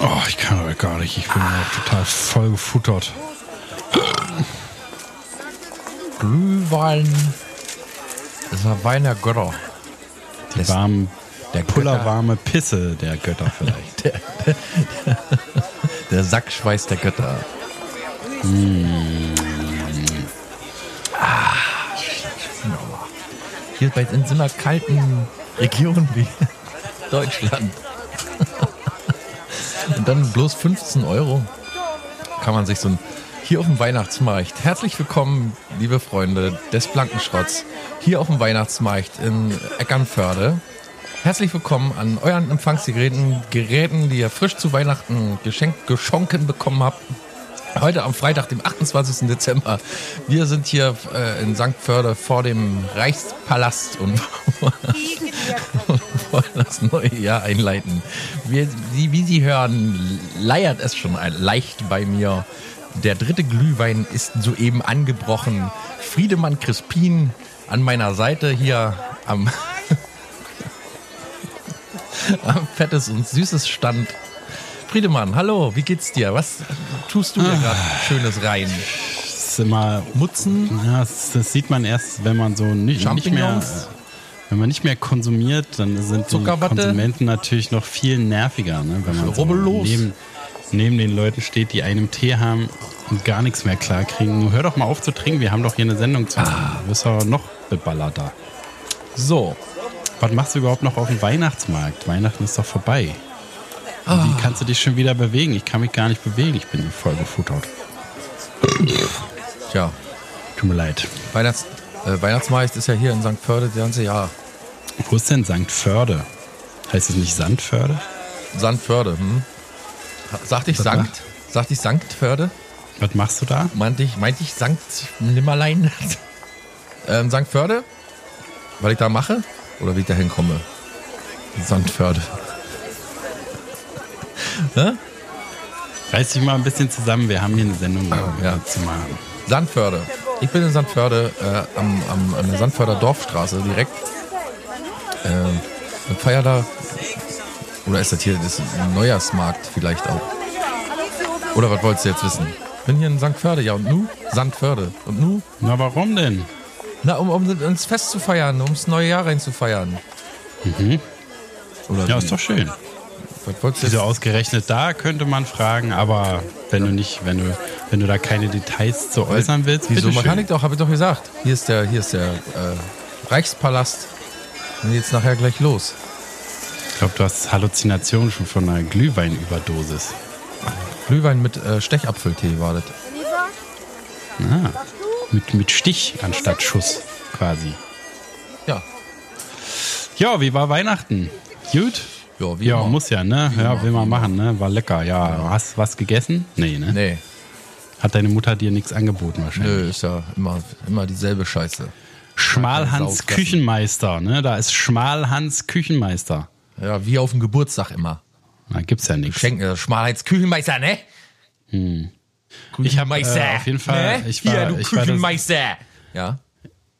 Oh, ich kann aber gar nicht. Ich bin auch total voll gefuttert. Glühwein. Das war Wein der Götter. Die warmen, der pullerwarme Pisse der Götter vielleicht. Der, der Sackschweiß der Götter. Ah, wunderbar. Hier bei in so einer kalten Region wie Deutschland. Und dann bloß 15 Euro kann man sich so ein hier auf dem Weihnachtsmarkt. Herzlich willkommen, liebe Freunde des Blankenschrotts, hier auf dem Weihnachtsmarkt in Eckernförde. Herzlich willkommen an euren Empfangsgeräten, Geräten, die ihr frisch zu Weihnachten geschenkt, geschonken bekommen habt. Heute am Freitag, dem 28. Dezember. Wir sind hier äh, in St. Förde vor dem Reichspalast und wollen das neue Jahr einleiten. Wie, wie Sie hören, leiert es schon leicht bei mir. Der dritte Glühwein ist soeben angebrochen. Friedemann Crispin an meiner Seite hier am fettes und süßes Stand. Friedemann, hallo, wie geht's dir? Was tust du dir gerade Schönes rein? Ist immer Mutzen? Ja, das, das sieht man erst, wenn man so nicht, nicht mehr, wenn man nicht mehr konsumiert, dann sind die? Konsumenten natürlich noch viel nerviger, ne? wenn man so neben, neben den Leuten steht, die einen Tee haben und gar nichts mehr klarkriegen. Hör doch mal auf zu trinken, wir haben doch hier eine Sendung zu machen. Du bist doch noch beballerter. So, Was machst du überhaupt noch auf dem Weihnachtsmarkt? Weihnachten ist doch vorbei. Und Wie kannst du dich schon wieder bewegen? Ich kann mich gar nicht bewegen, ich bin voll gefuttert. tja, Tut mir leid. Weihnachts, äh, Weihnachtsmarkt ist ja hier in St. Pölten das ganze Jahr. Wo ist denn St. Förde? Heißt es nicht Sandförde? Sandförde, hm? Sagte ich Was Sankt? Sagte ich Sanktförde? Was machst du da? Meinte ich, meinte ich Sankt Nimmerlein? ähm, St. Förde? Was ich da mache? Oder wie ich da hinkomme? Sandförde. Hä? Reiß dich mal ein bisschen zusammen, wir haben hier eine Sendung ja. zu machen. Sandförde. Ich bin in Sandförde, äh, am, am, an der Sandförder Dorfstraße direkt. Ähm, und feier da. Oder ist das hier das Neujahrsmarkt vielleicht auch? Oder was wolltest du jetzt wissen? Bin hier in St. Förde, ja und nu? Sandförde. Und nu? Na, warum denn? Na, um, um uns Fest zu feiern, ums neue Jahr reinzufeiern. Oder Ja, wie? ist doch schön. Wieso jetzt? ausgerechnet da, könnte man fragen, aber wenn du nicht, wenn du, wenn du da keine Details zu äußern willst, Wieso? Man kann ich doch, habe ich doch gesagt. Hier ist der, hier ist der äh, Reichspalast. Und jetzt nachher gleich los. Ich glaube, du hast Halluzinationen schon von einer Glühweinüberdosis. Glühwein mit äh, Stechapfeltee war das. Ah, mit, mit Stich anstatt Schuss quasi. Ja. Ja, wie war Weihnachten? Gut? Ja, wie Ja, immer. muss ja, ne? Ja, immer, will wie man machen, ne? War lecker, ja. Hast was gegessen? Nee, ne? Nee, Hat deine Mutter dir nichts angeboten wahrscheinlich? nö, ist ja immer, immer dieselbe Scheiße. Schmalhans. Küchenmeister, ne? Da ist Schmalhans Küchenmeister. Ja, wie auf dem Geburtstag immer. Da gibt's ja nichts. Schenken, äh, Schmalheits Küchenmeister, ne? Ich habe äh, auf jeden Fall, Ne? ich war, Hier, du ich war, das, Küchenmeister. ja.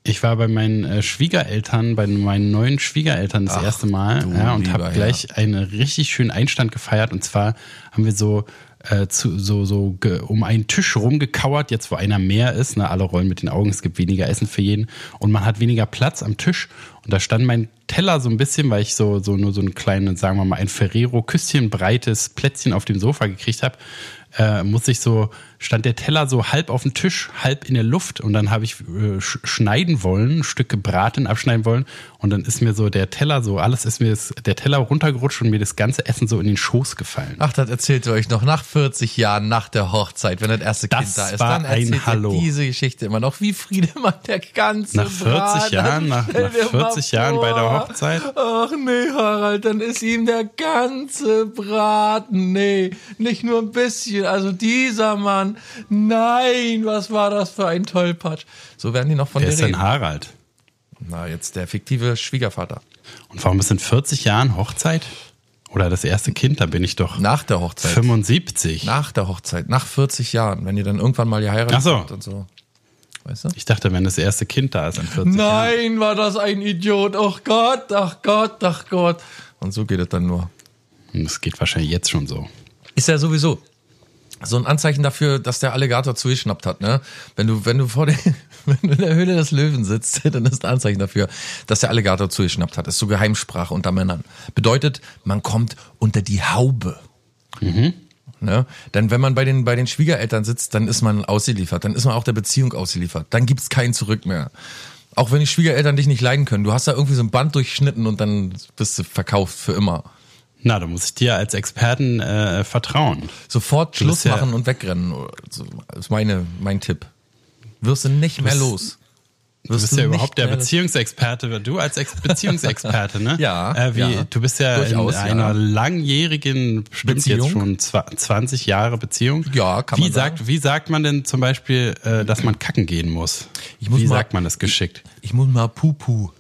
ich war bei meinen äh, Schwiegereltern, bei meinen neuen Schwiegereltern das Ach, erste Mal ja, und habe gleich einen richtig schönen Einstand gefeiert. Und zwar haben wir so äh, zu, so, so um einen Tisch rumgekauert, jetzt wo einer mehr ist. Ne, alle rollen mit den Augen, es gibt weniger Essen für jeden. Und man hat weniger Platz am Tisch. Und da stand mein Teller so ein bisschen, weil ich so, so nur so ein kleines, sagen wir mal, ein Ferrero-Küsschen breites Plätzchen auf dem Sofa gekriegt habe. Äh, muss ich so, stand der Teller so halb auf dem Tisch, halb in der Luft und dann habe ich äh, sch schneiden wollen, Stücke Braten abschneiden wollen und dann ist mir so der Teller so, alles ist mir das, der Teller runtergerutscht und mir das ganze Essen so in den Schoß gefallen. Ach, das erzählt ihr euch noch nach 40 Jahren nach der Hochzeit, wenn das erste Das Kind da ist. Dann ein erzählt ihr diese Geschichte immer noch. Wie Friedemann der ganze Nach 40 Braten. Jahren, nach, nach dir mal 40 Jahren bei der vor. Hochzeit. Ach nee, Harald, dann ist ihm der ganze Braten. Nee, nicht nur ein bisschen. Also dieser Mann. Nein, was war das für ein Tollpatsch. So werden die noch von Wer dir ist denn reden. Harald? Na, jetzt der fiktive Schwiegervater. Und warum ist in 40 Jahren Hochzeit? Oder das erste Kind, da bin ich doch Nach der Hochzeit. 75. Nach der Hochzeit, nach 40 Jahren, wenn ihr dann irgendwann mal geheiratet Ach so. habt und so. Weißt du? Ich dachte, wenn das erste Kind da ist in 40 Jahren. Nein, war das ein Idiot. Ach Gott, ach Gott, ach Gott. Und so geht es dann nur. Das geht wahrscheinlich jetzt schon so. Ist ja sowieso so ein Anzeichen dafür, dass der Alligator zugeschnappt hat, ne? Wenn du, wenn du vor der, wenn du in der Höhle des Löwen sitzt, dann ist ein Anzeichen dafür, dass der Alligator zugeschnappt hat. Das ist so Geheimsprache unter Männern. Bedeutet, man kommt unter die Haube. Ne? Denn wenn man bei den, bei den Schwiegereltern sitzt, dann ist man ausgeliefert. Dann ist man auch der Beziehung ausgeliefert. Dann gibt's kein Zurück mehr. Auch wenn die Schwiegereltern dich nicht leiden können. Du hast da irgendwie so ein Band durchschnitten und dann bist du verkauft für immer. Na, da muss ich dir als Experten äh, vertrauen. Sofort Schluss ja- machen und wegrennen. Das ist meine, mein Tipp. Wirst du nicht mehr los. Du bist ja überhaupt der Beziehung. Beziehungsexperte. Du als Ex Beziehungsexperte, ne? Ja, Äh, wie, ja. Du bist ja Durchaus, in einer ja. langjährigen, bestimmt Beziehung? jetzt schon zwa- 20 Jahre Beziehung. Ja, kann wie man sagen. sagt, Wie sagt man denn zum Beispiel, äh, dass man kacken gehen muss? Ich muss wie mal- sagt man das geschickt? Ich muss mal Pupu.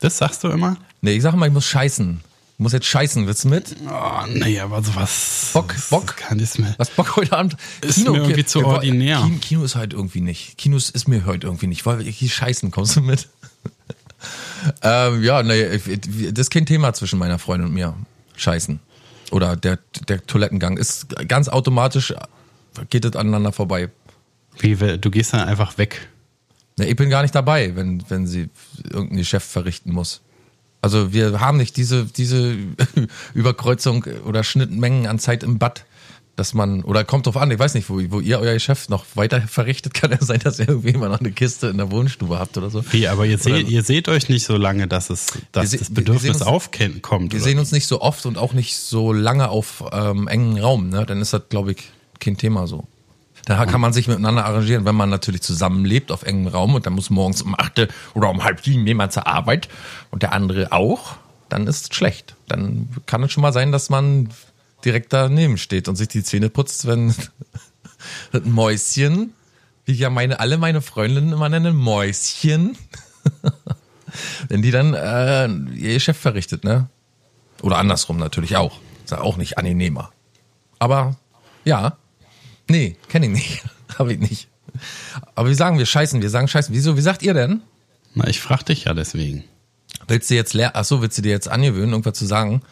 Das sagst du immer? Nee, ich sag mal, ich muss scheißen. Ich muss jetzt scheißen, willst du mit? Oh, nee, aber sowas. Bock, Bock? Kann ich mir. Was Bock heute Abend? Ist mir irgendwie zu ordinär. Kino, Kino ist halt irgendwie nicht. Kino ist mir heute irgendwie nicht. Weil hier scheißen, kommst du mit? ähm, ja, nee, das ist kein Thema zwischen meiner Freundin und mir. Scheißen. Oder der, der Toilettengang ist ganz automatisch, geht es aneinander vorbei. Wie, du gehst dann einfach weg. Ne, ich bin gar nicht dabei, wenn, wenn sie irgendein Geschäft verrichten muss. Also wir haben nicht diese, diese Überkreuzung oder Schnittmengen an Zeit im Bad, dass man, oder kommt drauf an, ich weiß nicht, wo, wo ihr euer Geschäft noch weiter verrichtet, kann ja sein, dass ihr irgendwie immer noch eine Kiste in der Wohnstube habt oder so. Wie, aber ihr seht, ihr seht euch nicht so lange, dass es, dass se- das Bedürfnis aufkommt. Wir sehen uns nicht so oft und auch nicht so lange auf ähm, engen Raum, ne? Dann ist das, glaube ich, kein Thema so. Da kann man sich miteinander arrangieren, wenn man natürlich zusammenlebt auf engem Raum und dann muss morgens um 8 oder um halb sieben jemand zur Arbeit und der andere auch, dann ist es schlecht. Dann kann es schon mal sein, dass man direkt daneben steht und sich die Zähne putzt, wenn das Mäuschen, wie ich ja meine, alle meine Freundinnen immer nennen, Mäuschen, wenn die dann äh, ihr Geschäft verrichtet, ne? Oder andersrum natürlich auch. Ist ja auch nicht angenehmer. Aber ja, nee, kenne ich nicht. Habe ich nicht. Aber wie sagen wir scheißen? Wir sagen scheißen. Wieso? Wie sagt ihr denn? Na, ich frag dich ja deswegen. Willst du jetzt leer? Ach so, willst du dir jetzt angewöhnen, irgendwas zu sagen?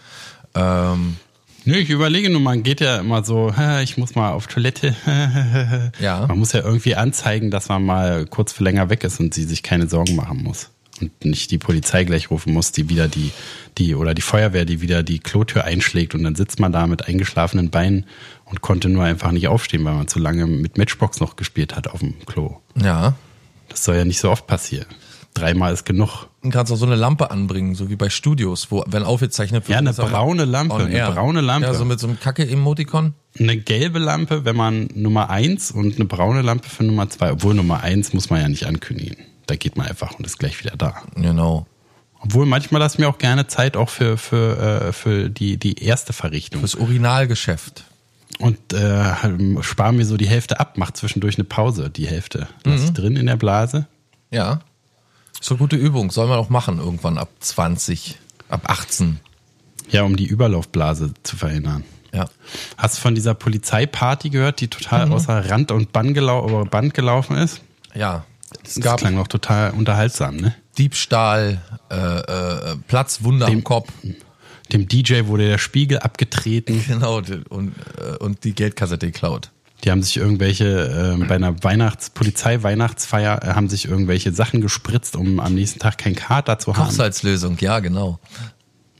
Ähm, Nö, ich überlege nur, man geht ja immer so, "Hä, ich muss mal auf Toilette. Ja. Man muss ja irgendwie anzeigen, dass man mal kurz für länger weg ist und sie sich keine Sorgen machen muss. Und nicht die Polizei gleich rufen muss, die wieder die, die, oder die Feuerwehr, die wieder die Klotür einschlägt und dann sitzt man da mit eingeschlafenen Beinen und konnte nur einfach nicht aufstehen, weil man zu lange mit Matchbox noch gespielt hat auf dem Klo. ja. Das soll ja nicht so oft passieren. Dreimal ist genug. Du kannst auch so eine Lampe anbringen, so wie bei Studios, wo, wenn aufgezeichnet wird. Ja, eine braune Lampe, eine air. braune Lampe. Ja, so mit so einem Kacke-Emotikon. Eine gelbe Lampe, wenn man Nummer eins und eine braune Lampe für Nummer zwei. Obwohl Nummer eins muss man ja nicht ankündigen. Da geht man einfach und ist gleich wieder da. Genau. Obwohl manchmal lasse ich mir auch gerne Zeit auch für, für, äh, für die, die erste Verrichtung. Fürs Urinalgeschäft. Und äh, spare mir so die Hälfte ab, mach zwischendurch eine Pause. Die Hälfte lasse ich drin in der Blase. Ja. Ist eine gute Übung. Soll man auch machen irgendwann ab 20, ab 18. Ja, um die Überlaufblase zu verhindern. Ja. Hast du von dieser Polizeiparty gehört, die total außer Rand und Band, gelau Band gelaufen ist? Ja. Es Das gab klang noch total unterhaltsam, ne? Diebstahl, äh, äh, Platzwunder am Dem- Kopf. Dem DJ wurde der Spiegel abgetreten. Genau. Und, äh, und die Geldkassette geklaut. Die haben sich irgendwelche, ähm, bei einer Weihnachts Polizei-Weihnachtsfeier, äh, haben sich irgendwelche Sachen gespritzt, um am nächsten Tag keinen Kater zu haben. Kochsalzlösung, ja, genau.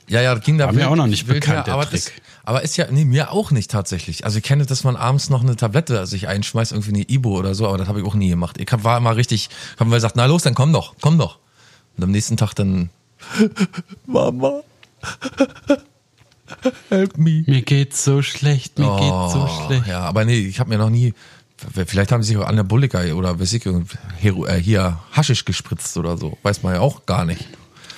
Ja, ja, ging da War mir auch noch nicht wild bekannt, her, der aber Trick. Aber ist ja, nee, mir auch nicht tatsächlich. Also ich kenne, dass man abends noch eine Tablette sich einschmeißt, irgendwie eine Ibo oder so, aber das habe ich auch nie gemacht. Ich hab, war immer richtig, haben wir gesagt, na los, dann komm doch, komm doch. Und am nächsten Tag dann, Mama, help me. Mir geht's so schlecht, mir geht's so schlecht. Oh, Ja, aber nee, ich habe mir noch nie, vielleicht haben sie sich auch Anabolika oder weiß ich, Hero, äh, hier Haschisch gespritzt oder so. Weiß man ja auch gar nicht.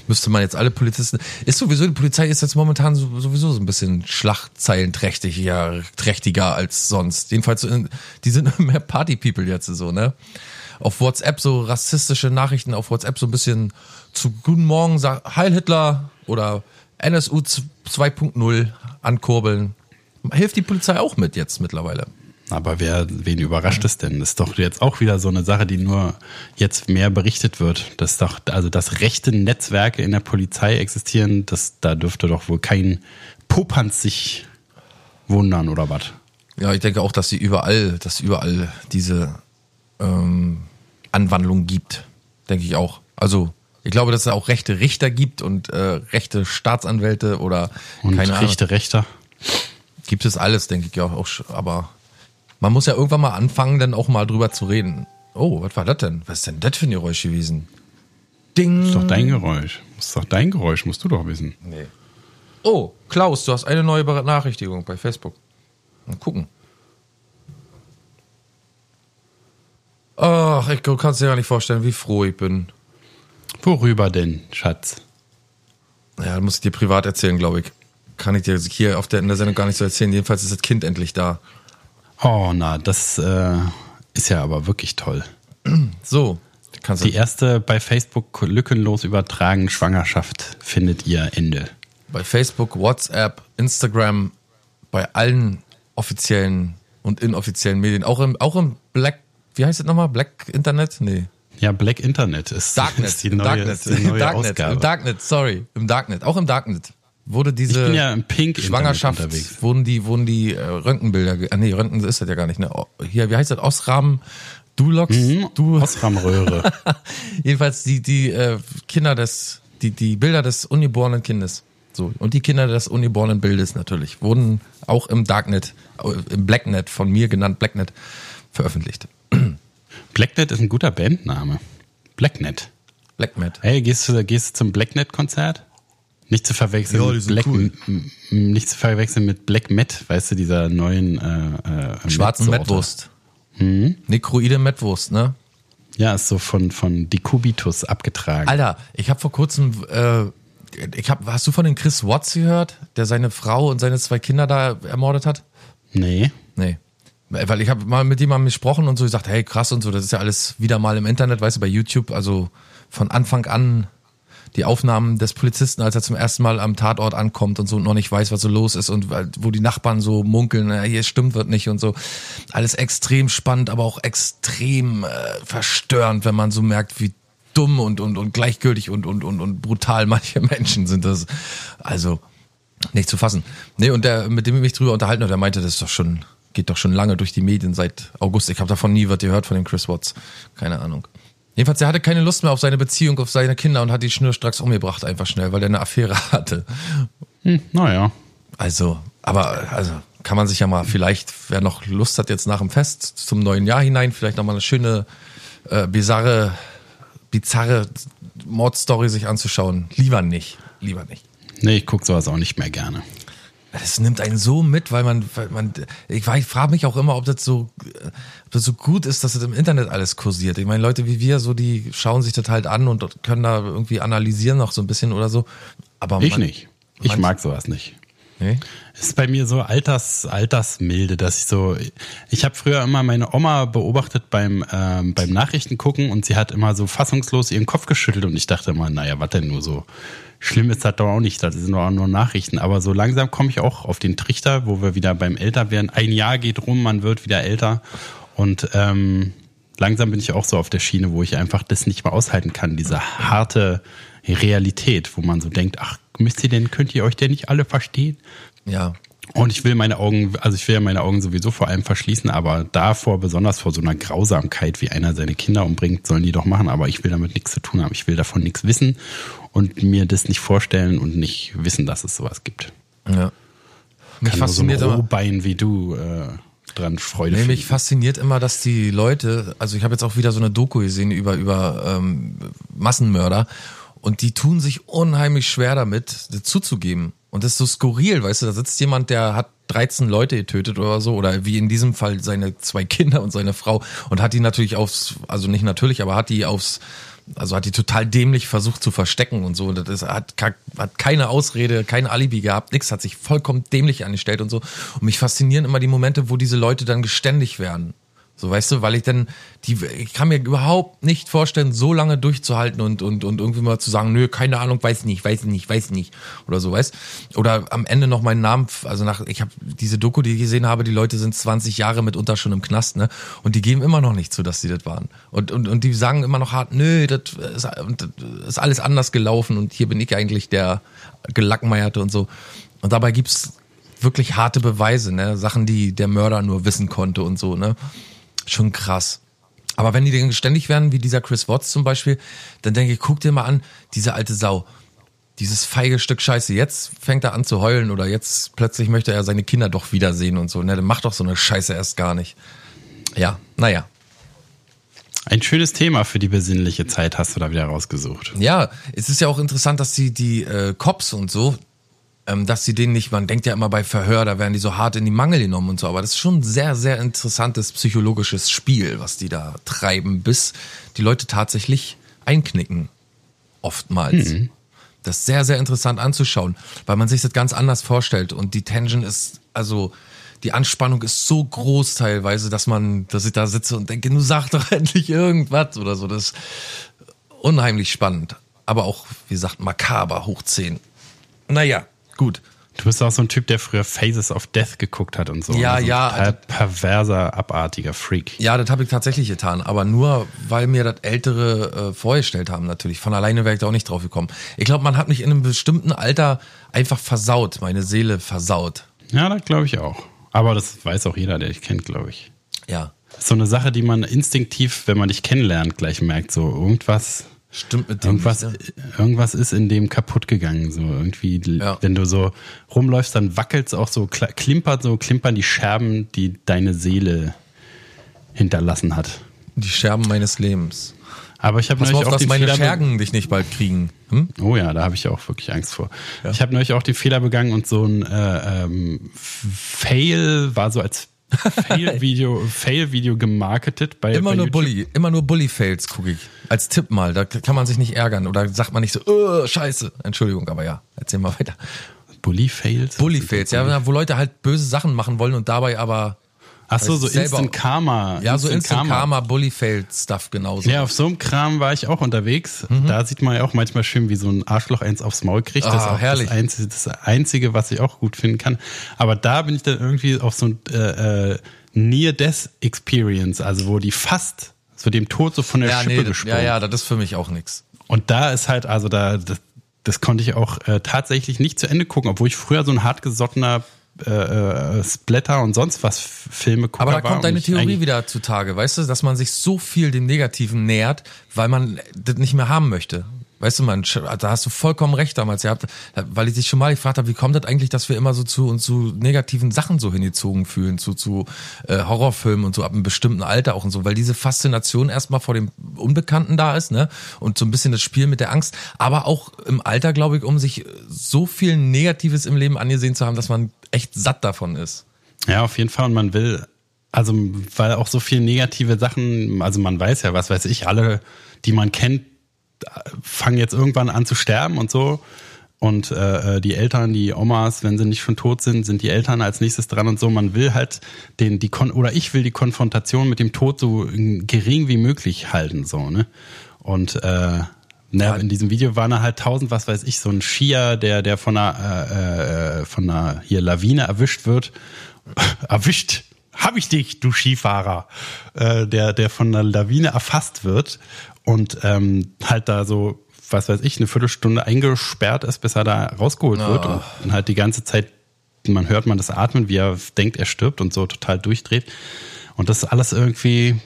Müsste man jetzt alle Polizisten, ist sowieso, die Polizei ist jetzt momentan so- sowieso so ein bisschen schlachtzeilen-trächtig, ja, trächtiger als sonst. Jedenfalls, in- die sind mehr Party-People jetzt so, ne? Auf WhatsApp so rassistische Nachrichten auf WhatsApp so ein bisschen zu Guten Morgen, sag, Heil Hitler oder NSU 2.0 ankurbeln. Hilft die Polizei auch mit jetzt mittlerweile. Aber wer, wen überrascht es denn? Das ist doch jetzt auch wieder so eine Sache, die nur jetzt mehr berichtet wird. Das doch, also dass rechte Netzwerke in der Polizei existieren, das, da dürfte doch wohl kein Popanz sich wundern oder was. Ja, ich denke auch, dass sie überall, dass überall diese ähm, Anwandlung gibt. Denke ich auch. Also ich glaube, dass es auch rechte Richter gibt und äh, rechte Staatsanwälte oder Und keine rechte Ahnung. Rechter. Gibt es alles, denke ich auch. sch- Aber man muss ja irgendwann mal anfangen, dann auch mal drüber zu reden. Oh, was war das denn? Was ist denn das für ein Geräusch gewesen? Ding. Das ist doch dein Geräusch. Das ist doch dein Geräusch, musst du doch wissen. Nee. Oh, Klaus, du hast eine neue Benachrichtigung bei Facebook. Mal gucken. Ach, ich kann es dir gar nicht vorstellen, wie froh ich bin. Worüber denn, Schatz? Ja, muss ich dir privat erzählen, glaube ich. Kann ich dir hier auf der, in der Sendung gar nicht so erzählen. Jedenfalls ist das Kind endlich da. Oh, na, das äh, ist ja aber wirklich toll. So, Die erste bei Facebook lückenlos übertragene Schwangerschaft findet ihr Ende. bei Facebook, WhatsApp, Instagram, bei allen offiziellen und inoffiziellen Medien, auch im, auch im Black, wie heißt das nochmal? Black Internet? Nee. Ja, Black Internet ist, Darknet, ist die neue, Darknet, ist die neue Darknet, Ausgabe. im Darknet, sorry, im Darknet, auch im Darknet wurde diese ja Schwangerschaft, unterwegs. wurden die, wurden die äh, Röntgenbilder, ge- ah, nee, Röntgen ist das ja gar nicht, ne? Oh, Hier, wie heißt das, Osram, Dulox, Mhm. du, Osram-Röhre. jedenfalls die, die äh, Kinder des, die, die Bilder des ungeborenen Kindes, so, und die Kinder des ungeborenen Bildes natürlich, wurden auch im Darknet, äh, im Blacknet, von mir genannt Blacknet, veröffentlicht. Blacknet ist ein guter Bandname. Blacknet. Blacknet. Hey, gehst du, gehst du zum Blacknet-Konzert? Nicht zu verwechseln die mit sind Black, cool. nicht zu verwechseln mit Black Met, weißt du, dieser neuen äh, äh, Schwarzen. Mettwurst. Mhm. Nekroide Mettwurst, ne? Ja, ist so von, von Decubitus abgetragen. Alter, ich habe vor kurzem, äh, ich hab, hast du von dem Chris Watts gehört, der seine Frau und seine zwei Kinder da ermordet hat? Nee. Nee. Weil ich habe mal mit jemandem gesprochen und so gesagt, hey krass und so, das ist ja alles wieder mal im Internet, weißt du, bei YouTube, also von Anfang an die Aufnahmen des Polizisten, als er zum ersten Mal am Tatort ankommt und so und noch nicht weiß, was so los ist und wo die Nachbarn so munkeln, na, hier stimmt was nicht und so. Alles extrem spannend, aber auch extrem äh, verstörend, wenn man so merkt, wie dumm und, und, und gleichgültig und, und, und, und brutal manche Menschen sind das. Also, nicht zu fassen. Nee, und der, mit dem ich mich drüber unterhalten habe, der meinte, das ist doch schon, geht doch schon lange durch die Medien seit August. Ich habe davon nie was gehört von dem Chris Watts. Keine Ahnung. Jedenfalls, der hatte keine Lust mehr auf seine Beziehung, auf seine Kinder und hat die schnurstracks umgebracht, einfach schnell, weil der eine Affäre hatte. Hm, naja. Also, aber, also, kann man sich ja mal vielleicht, wer noch Lust hat, jetzt nach dem Fest zum neuen Jahr hinein, vielleicht nochmal eine schöne, äh, bizarre, bizarre Mordstory sich anzuschauen. Lieber nicht. Lieber nicht. Nee, ich gucke sowas auch nicht mehr gerne. Es nimmt einen so mit, weil man, weil man ich, ich frage mich auch immer, ob das so, ob das so gut ist, dass das im Internet alles kursiert. Ich meine, Leute wie wir, so die schauen sich das halt an und können da irgendwie analysieren noch so ein bisschen oder so. Aber Ich man- nicht. Ich mag sowas nicht. Nee? Es ist bei mir so Alters, Altersmilde, dass ich so, ich habe früher immer meine Oma beobachtet beim, ähm, beim Nachrichten gucken und sie hat immer so fassungslos ihren Kopf geschüttelt und ich dachte immer, naja, was denn nur so schlimm ist das doch auch nicht, das sind doch auch nur Nachrichten. Aber so langsam komme ich auch auf den Trichter, wo wir wieder beim Älterwerden, ein Jahr geht rum, man wird wieder älter und ähm, langsam bin ich auch so auf der Schiene, wo ich einfach das nicht mehr aushalten kann, diese harte Realität, wo man so denkt, ach, müsst ihr denn, könnt ihr euch denn nicht alle verstehen? Ja. Und ich will meine Augen, also ich will ja meine Augen sowieso vor allem verschließen, aber davor, besonders vor so einer Grausamkeit, wie einer seine Kinder umbringt, sollen die doch machen, aber ich will damit nichts zu tun haben. Ich will davon nichts wissen und mir das nicht vorstellen und nicht wissen, dass es sowas gibt. ja. Mich Kann nur so ein fasziniert Rohbein wie du äh, dran Freude nee, mich fasziniert immer, dass die Leute, also ich habe jetzt auch wieder so eine Doku gesehen über, über ähm, Massenmörder und die tun sich unheimlich schwer damit, das zuzugeben. Und das ist so skurril, weißt du, da sitzt jemand, der hat 13 Leute getötet oder so, oder wie in diesem Fall seine zwei Kinder und seine Frau und hat die natürlich aufs, also nicht natürlich, aber hat die aufs, also hat die total dämlich versucht zu verstecken und so. Das hat, hat keine Ausrede, kein Alibi gehabt, nix, hat sich vollkommen dämlich angestellt und so. Und mich faszinieren immer die Momente, wo diese Leute dann geständig werden. So, weißt du, weil ich dann, die, ich kann mir überhaupt nicht vorstellen, so lange durchzuhalten und, und, und irgendwie mal zu sagen, nö, keine Ahnung, weiß nicht, weiß nicht, weiß nicht. Oder so, weißt Oder am Ende noch meinen Namen, also nach, ich habe diese Doku, die ich gesehen habe, die Leute sind 20 Jahre mitunter schon im Knast, ne? Und die geben immer noch nicht zu, dass sie das waren. Und, und, und die sagen immer noch hart, nö, das ist, ist alles anders gelaufen und hier bin ich eigentlich der Gelackmeierte und so. Und dabei gibt's wirklich harte Beweise, ne? Sachen, die der Mörder nur wissen konnte und so, ne? Schon krass. Aber wenn die dann ständig werden, wie dieser Chris Watts zum Beispiel, dann denke ich, guck dir mal an, diese alte Sau. Dieses feige Stück Scheiße. Jetzt fängt er an zu heulen oder jetzt plötzlich möchte er seine Kinder doch wiedersehen und so. Ne, dann macht doch so eine Scheiße erst gar nicht. Ja, naja. Ein schönes Thema für die besinnliche Zeit hast du da wieder rausgesucht. Ja, es ist ja auch interessant, dass die, die äh, Cops und so, dass sie den nicht, man denkt ja immer bei Verhör, da werden die so hart in die Mangel genommen und so, aber das ist schon ein sehr, sehr interessantes psychologisches Spiel, was die da treiben, bis die Leute tatsächlich einknicken. Oftmals. Mhm. Das ist sehr, sehr interessant anzuschauen, weil man sich das ganz anders vorstellt und die Tension ist, also die Anspannung ist so groß teilweise, dass man, dass ich da sitze und denke, du sag doch endlich irgendwas oder so. Das ist unheimlich spannend. Aber auch, wie gesagt, makaber hoch 10. Naja, Gut. Du bist auch so ein Typ, der früher Phases of Death geguckt hat und so. Ja, also ja. Total perverser, abartiger Freak. Ja, das habe ich tatsächlich getan, aber nur, weil mir das Ältere äh, vorgestellt haben natürlich. Von alleine wäre ich da auch nicht drauf gekommen. Ich glaube, man hat mich in einem bestimmten Alter einfach versaut, meine Seele versaut. Ja, das glaube ich auch. Aber das weiß auch jeder, der dich kennt, glaube ich. Ja. So eine Sache, die man instinktiv, wenn man dich kennenlernt, gleich merkt. So irgendwas Stimmt mit dem. Irgendwas, irgendwas ist in dem kaputt gegangen. So irgendwie, ja. wenn du so rumläufst, dann wackelt es auch so, klimpert so, klimpern die Scherben, die deine Seele hinterlassen hat. Die Scherben meines Lebens. Aber ich habe neulich auf, auch dass den meine Fehler Schergen dich nicht bald kriegen. Hm? Oh ja, da habe ich auch wirklich Angst vor. Ja. Ich habe neulich auch den Fehler begangen und so ein äh, ähm, Fail war so als Fail-Video Fail -Video gemarketet bei Immer bei nur YouTube. Bully, immer nur Bully-Fails gucke ich. Als Tipp mal, da kann man sich nicht ärgern oder sagt man nicht so, oh, scheiße. Entschuldigung, aber ja, erzähl mal weiter. Bully-Fails? Bully-Fails, ja, wo Leute halt böse Sachen machen wollen und dabei aber Ach so, so Instant Karma. Ja, so Instant Karma, Karma Bully Failed Stuff genauso. Ja, auf so einem Kram war ich auch unterwegs. Mhm. Da sieht man ja auch manchmal schön, wie so ein Arschloch eins aufs Maul kriegt. Das Ah, ist auch herrlich. Das, Einzige, das Einzige, was ich auch gut finden kann. Aber da bin ich dann irgendwie auf so ein äh, äh, Near-Death-Experience, also wo die fast so dem Tod so von der ja, Schippe nee, gesprungen. ja, ja, das ist für mich auch nix. Und da ist halt, also da, das, das konnte ich auch äh, tatsächlich nicht zu Ende gucken, obwohl ich früher so ein hartgesottener äh, äh, Splatter und sonst was Filme gucke. Aber da kommt deine Theorie wieder zutage, weißt du, dass man sich so viel dem Negativen nähert, weil man das nicht mehr haben möchte. Weißt du, man, da hast du vollkommen recht damals gehabt, weil ich dich schon mal gefragt habe, wie kommt das eigentlich, dass wir immer so zu uns zu negativen Sachen so hingezogen fühlen, zu, zu äh, Horrorfilmen und so ab einem bestimmten Alter auch und so, weil diese Faszination erstmal vor dem Unbekannten da ist, ne? Und so ein bisschen das Spiel mit der Angst, aber auch im Alter, glaube ich, um sich so viel Negatives im Leben angesehen zu haben, dass man echt satt davon ist. Ja, auf jeden Fall. Und man will, also weil auch so viele negative Sachen, also man weiß ja, was weiß ich, alle, die man kennt, fangen jetzt irgendwann an zu sterben und so. Und äh, die Eltern, die Omas, wenn sie nicht schon tot sind, sind die Eltern als nächstes dran und so. Man will halt den, die Kon oder ich will die Konfrontation mit dem Tod so gering wie möglich halten, so, ne? Und äh, na, in diesem Video waren da halt tausend, was weiß ich, so ein Skier, der, der von einer, äh, von einer hier Lawine erwischt wird. erwischt, hab ich dich, du Skifahrer, äh, der, der von einer Lawine erfasst wird und ähm, halt da so, was weiß ich, eine Viertelstunde eingesperrt ist, bis er da rausgeholt wird Ah. und, und halt die ganze Zeit, man hört man das Atmen, wie er denkt, er stirbt und so total durchdreht. Und das ist alles irgendwie,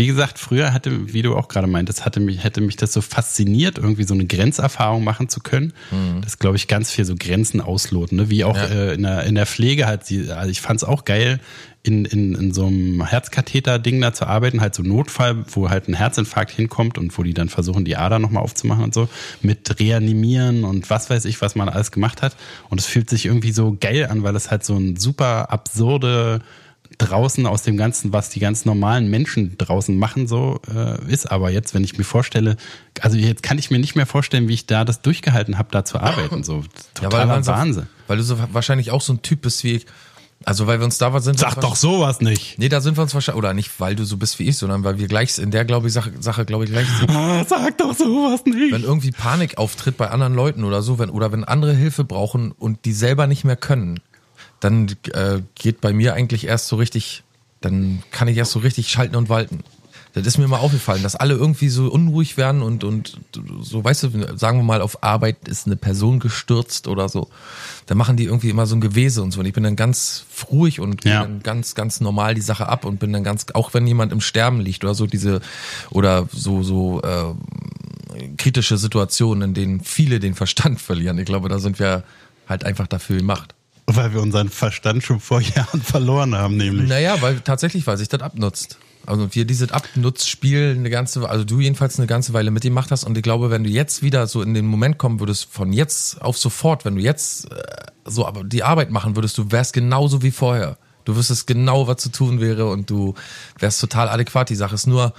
wie gesagt, früher hatte, wie du auch gerade meintest, hatte mich, hätte mich das so fasziniert, irgendwie so eine Grenzerfahrung machen zu können. Das glaube ich ganz viel so Grenzen ausloten, ne? wie auch Ja. äh, in, der, in der Pflege halt. sie- Also ich fand es auch geil, in, in, in so einem Herzkatheter-Ding da zu arbeiten, halt so Notfall, wo halt ein Herzinfarkt hinkommt und wo die dann versuchen, die Ader nochmal aufzumachen und so, mit Reanimieren und was weiß ich, was man alles gemacht hat. Und es fühlt sich irgendwie so geil an, weil es halt so ein super absurde draußen aus dem Ganzen, was die ganz normalen Menschen draußen machen, so äh, ist. Aber jetzt, wenn ich mir vorstelle, also jetzt kann ich mir nicht mehr vorstellen, wie ich da das durchgehalten habe, da zu arbeiten. So Ja, totaler man so- Wahnsinn. Weil du so wahrscheinlich auch so ein Typ bist wie ich, Also, weil wir uns da sind. Sag doch sowas nicht. Nee, da sind wir uns wahrscheinlich, oder nicht, weil du so bist wie ich, sondern weil wir gleich in der, glaube ich, Sache, Sache glaube ich, gleich sind. Ah, sag doch sowas nicht. Wenn irgendwie Panik auftritt bei anderen Leuten oder so, wenn, oder wenn andere Hilfe brauchen und die selber nicht mehr können, dann äh, geht bei mir eigentlich erst so richtig, dann kann ich erst so richtig schalten und walten. Das ist mir mal aufgefallen, dass alle irgendwie so unruhig werden und, und so, weißt du, sagen wir mal, auf Arbeit ist eine Person gestürzt oder so. Da machen die irgendwie immer so ein Gewese und so. Und ich bin dann ganz ruhig und Ja. dann ganz, ganz normal die Sache ab und bin dann ganz, auch wenn jemand im Sterben liegt oder so, diese, oder so, so, äh, kritische Situationen, in denen viele den Verstand verlieren. Ich glaube, da sind wir halt einfach dafür gemacht. Weil wir unseren Verstand schon vor Jahren verloren haben, nämlich. Naja, weil tatsächlich, weil sich das abnutzt. Also wir dieses Abnutzspiel eine ganze, also du jedenfalls eine ganze Weile mitgemacht hast und ich glaube, wenn du jetzt wieder so in den Moment kommen würdest, von jetzt auf sofort, wenn du jetzt äh, so die Arbeit machen würdest, du wärst genauso wie vorher. Du wüsstest genau, was zu tun wäre und du wärst total adäquat. Die Sache ist nur,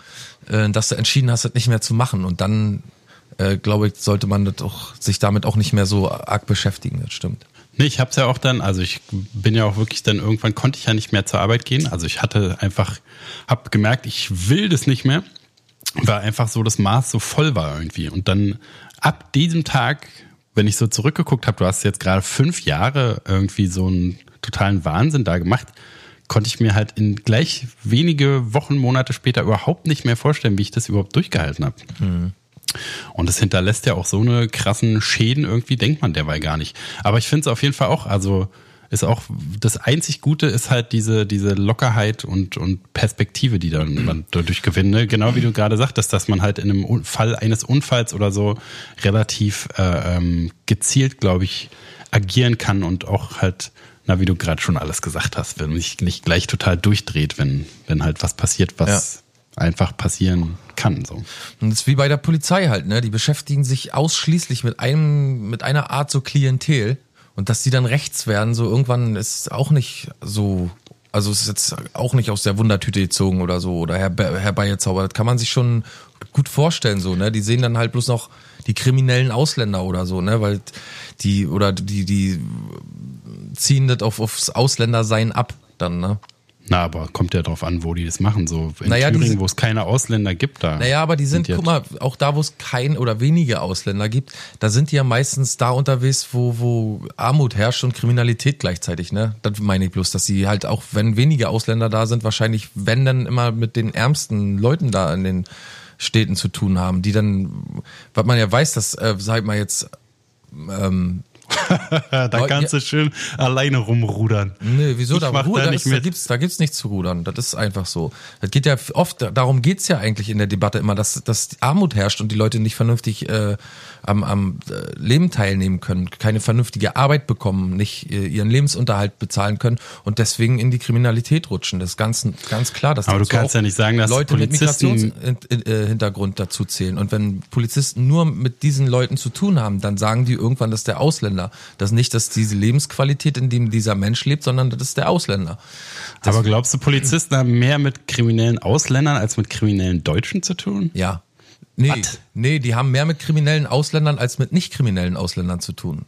äh, dass du entschieden hast, das nicht mehr zu machen und dann, äh, glaube ich, sollte man das auch, sich damit auch nicht mehr so arg beschäftigen. Das stimmt. Nee, ich hab's ja auch dann, also ich bin ja auch wirklich dann irgendwann konnte ich ja nicht mehr zur Arbeit gehen. Also ich hatte einfach, hab gemerkt, ich will das nicht mehr, weil einfach so das Maß so voll war irgendwie. Und dann ab diesem Tag, wenn ich so zurückgeguckt habe, du hast jetzt gerade fünf Jahre irgendwie so einen totalen Wahnsinn da gemacht, konnte ich mir halt in gleich wenige Wochen, Monate später überhaupt nicht mehr vorstellen, wie ich das überhaupt durchgehalten habe. Und es hinterlässt ja auch so eine krassen Schäden, irgendwie denkt man derweil gar nicht. Aber ich finde es auf jeden Fall auch, also ist auch, das einzig Gute ist halt diese, diese Lockerheit und, und Perspektive, die dann man dadurch gewinnt. Ne? Genau wie du gerade sagtest, dass man halt in einem Fall eines Unfalls oder so relativ äh, ähm, gezielt, glaube ich, agieren kann und auch halt, na, wie du gerade schon alles gesagt hast, wenn nicht, nicht gleich total durchdreht, wenn, wenn halt was passiert, was einfach passieren kann. So. Und das ist wie bei der Polizei halt, ne? Die beschäftigen sich ausschließlich mit einem, mit einer Art so Klientel. Und dass die dann rechts werden, so irgendwann ist auch nicht so, also ist jetzt auch nicht aus der Wundertüte gezogen oder so oder herbe- herbeigezaubert. Das kann man sich schon gut vorstellen, so, ne? Die sehen dann halt bloß noch die kriminellen Ausländer oder so, ne? Weil die, oder die, die ziehen das auf, aufs Ausländersein ab dann, ne? Na, aber kommt ja drauf an, wo die das machen. So in Naja, Thüringen, wo es keine Ausländer gibt, da. Naja, aber die sind, guck mal, auch da, wo es kein oder wenige Ausländer gibt, da sind die ja meistens da unterwegs, wo, wo Armut herrscht und Kriminalität gleichzeitig, ne? Das meine ich bloß, dass sie halt auch, wenn wenige Ausländer da sind, wahrscheinlich, wenn dann immer mit den ärmsten Leuten da in den Städten zu tun haben, die dann, was man ja weiß, dass, äh, sag mal jetzt, ähm, da kannst du schön alleine rumrudern. Nee, wieso? Ich da, mach Ruhe, da nicht ist, da gibt's, da gibt's nichts zu rudern. Das ist einfach so. Das geht ja oft, darum geht's ja eigentlich in der Debatte immer, dass, dass die Armut herrscht und die Leute nicht vernünftig äh, am, am äh, Leben teilnehmen können, keine vernünftige Arbeit bekommen, nicht äh, ihren Lebensunterhalt bezahlen können und deswegen in die Kriminalität rutschen. Das ist ganz, ganz klar. Dass Aber du kannst ja nicht sagen, dass Leute mit Polizisten- Migrationshintergrund dazu zählen. Und wenn Polizisten nur mit diesen Leuten zu tun haben, dann sagen die irgendwann, das ist der Ausländer. Das ist nicht, dass diese Lebensqualität, in dem dieser Mensch lebt, sondern das ist der Ausländer. Aber glaubst du, Polizisten haben mehr mit kriminellen Ausländern als mit kriminellen Deutschen zu tun? Ja. Nee, nee, die haben mehr mit kriminellen Ausländern als mit nicht kriminellen Ausländern zu tun.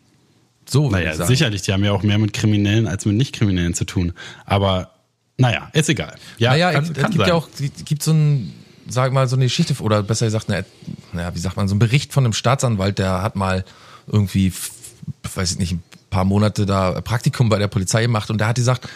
So, Naja, sagen. sicherlich, die haben ja auch mehr mit Kriminellen als mit Nicht-Kriminellen zu tun. Aber naja, ist egal. Ja, naja, kann, es, es kann gibt sein. ja auch, es gibt so ein, sag mal, so eine Geschichte, oder besser gesagt, eine, naja, wie sagt man, so ein Bericht von einem Staatsanwalt, der hat mal irgendwie, weiß ich nicht, ein paar Monate da Praktikum bei der Polizei gemacht und der hat gesagt,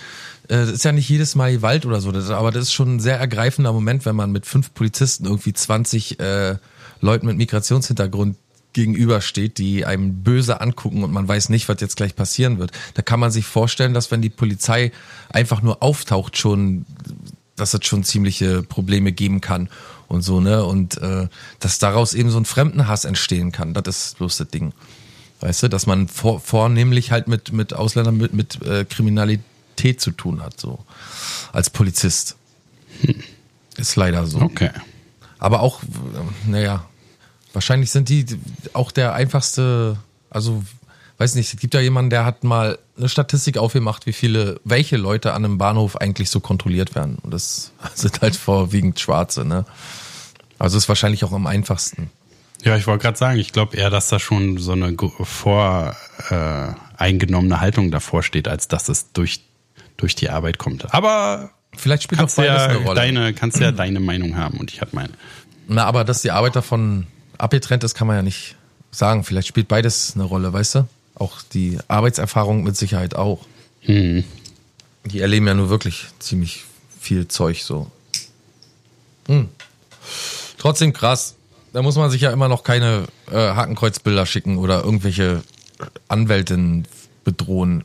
das ist ja nicht jedes Mal Gewalt oder so, das, aber das ist schon ein sehr ergreifender Moment, wenn man mit fünf Polizisten irgendwie 20 äh, Leuten mit Migrationshintergrund gegenübersteht, die einem böse angucken und man weiß nicht, was jetzt gleich passieren wird. Da kann man sich vorstellen, dass wenn die Polizei einfach nur auftaucht, schon, dass es schon ziemliche Probleme geben kann und so, ne? Und äh, dass daraus eben so ein Fremdenhass entstehen kann. Das ist bloß das Ding. Weißt du, dass man vor, vornehmlich halt mit, mit Ausländern mit, mit äh, Kriminalität zu tun hat, so als Polizist. Ist leider so. Okay. Aber auch, naja, wahrscheinlich sind die auch der einfachste, also weiß nicht, es gibt ja jemanden, der hat mal eine Statistik aufgemacht, wie viele, welche Leute an einem Bahnhof eigentlich so kontrolliert werden. Und das sind halt vorwiegend Schwarze, ne? Also ist wahrscheinlich auch am einfachsten. Ja, ich wollte gerade sagen, ich glaube eher, dass da schon so eine gro- vor äh, Haltung davor steht, als dass es durch durch die Arbeit kommt. Aber Vielleicht spielt auch kannst du beides ja eine Rolle. deine, kannst ja deine Meinung haben und ich habe meine. Na, aber dass die Arbeit davon abgetrennt ist, kann man ja nicht sagen. Vielleicht spielt beides eine Rolle, weißt du? Auch die Arbeitserfahrung mit Sicherheit auch. Hm. Die erleben ja nur wirklich ziemlich viel Zeug so. Hm. Trotzdem krass. Da muss man sich ja immer noch keine äh, Hakenkreuzbilder schicken oder irgendwelche Anwältinnen bedrohen.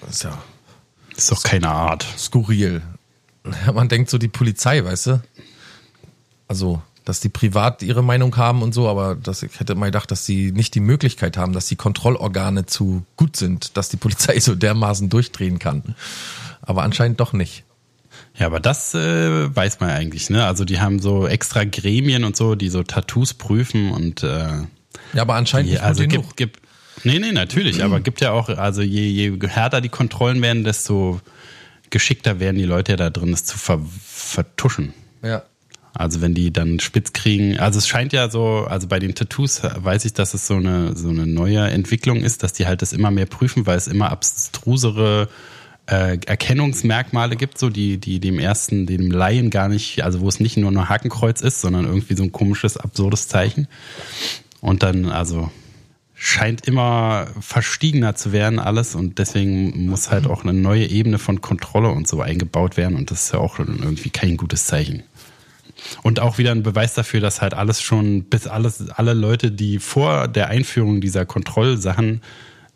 Das ist ja Ist doch keine Art. skurril. Ja, Man denkt so die Polizei, weißt du? Also, dass die privat ihre Meinung haben und so, aber das, ich hätte mal gedacht, dass sie nicht die Möglichkeit haben, dass die Kontrollorgane zu gut sind, dass die Polizei so dermaßen durchdrehen kann. Aber anscheinend doch nicht. Ja, aber das äh, weiß man eigentlich, ne? Also die haben so extra Gremien und so, die so Tattoos prüfen und äh, Ja, aber anscheinend die, nicht also gut genug. gibt, gibt Nee, nee, natürlich, aber gibt ja auch, also je, je härter die Kontrollen werden, desto geschickter werden die Leute ja da drin, es zu ver, vertuschen. Ja. Also wenn die dann spitz kriegen, also es scheint ja so, also bei den Tattoos weiß ich, dass es so eine so eine neue Entwicklung ist, dass die halt das immer mehr prüfen, weil es immer abstrusere äh, Erkennungsmerkmale gibt, so die die dem ersten, dem Laien gar nicht, also wo es nicht nur ein Hakenkreuz ist, sondern irgendwie so ein komisches absurdes Zeichen. Und dann also scheint immer verstiegener zu werden alles und deswegen muss halt auch eine neue Ebene von Kontrolle und so eingebaut werden und das ist ja auch irgendwie kein gutes Zeichen. Und auch wieder ein Beweis dafür, dass halt alles schon, bis alles, alle Leute, die vor der Einführung dieser Kontrollsachen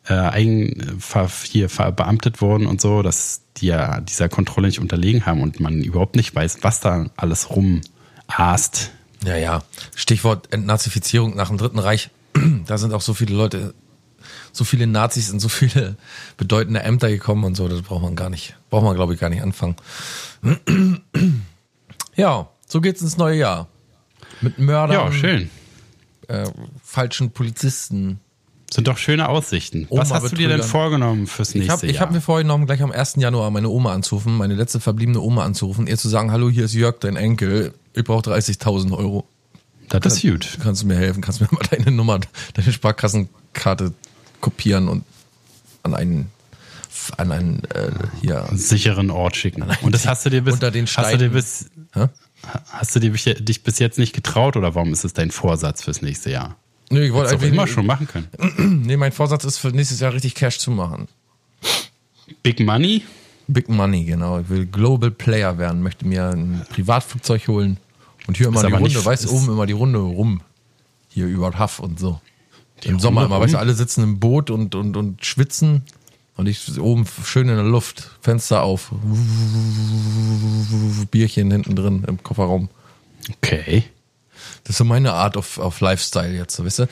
äh, ein, ver, hier verbeamtet wurden und so, dass die ja dieser Kontrolle nicht unterlegen haben und man überhaupt nicht weiß, was da alles rumaßt. Ja, ja. Stichwort Entnazifizierung nach dem Dritten Reich. Da sind auch so viele Leute, so viele Nazis in so viele bedeutende Ämter gekommen und so. Das braucht man gar nicht, braucht man glaube ich gar nicht anfangen. Ja, so geht's ins neue Jahr. Mit Mördern, Ja, schön. Äh, falschen Polizisten. Sind doch schöne Aussichten. Was Oma hast du dir denn betrügern. vorgenommen fürs Ich nächste habe ich Jahr? hab mir vorgenommen, gleich am 1. Januar meine Oma anzurufen, meine letzte verbliebene Oma anzurufen, ihr zu sagen, hallo, hier ist Jörg, dein Enkel, ich brauche 30.000 Euro. Das ist gut. Kannst du mir helfen? Kannst du mir mal deine Nummer, deine Sparkassenkarte kopieren und an einen, an einen, äh, hier. Sicheren Ort schicken. Und das hast du dir bis, Unter den hast du dir bis, Hä? hast du dir dich bis jetzt nicht getraut oder warum ist es dein Vorsatz fürs nächste Jahr? Nö, ich wollte einfach immer schon machen können. Nee, mein Vorsatz ist für nächstes Jahr richtig Cash zu machen. Big Money? Big Money, genau. Ich will Global Player werden, möchte mir ein Privatflugzeug holen und hier immer Ist die aber Runde, weißt du, oben immer die Runde rum. Hier über Haff und so. Im Runde Sommer immer, rum? weißt du, alle sitzen im Boot und, und, und schwitzen und ich oben schön in der Luft, Fenster auf, Bierchen hinten drin im Kofferraum. Okay. Das ist so meine Art auf, auf Lifestyle jetzt, so, weißt du?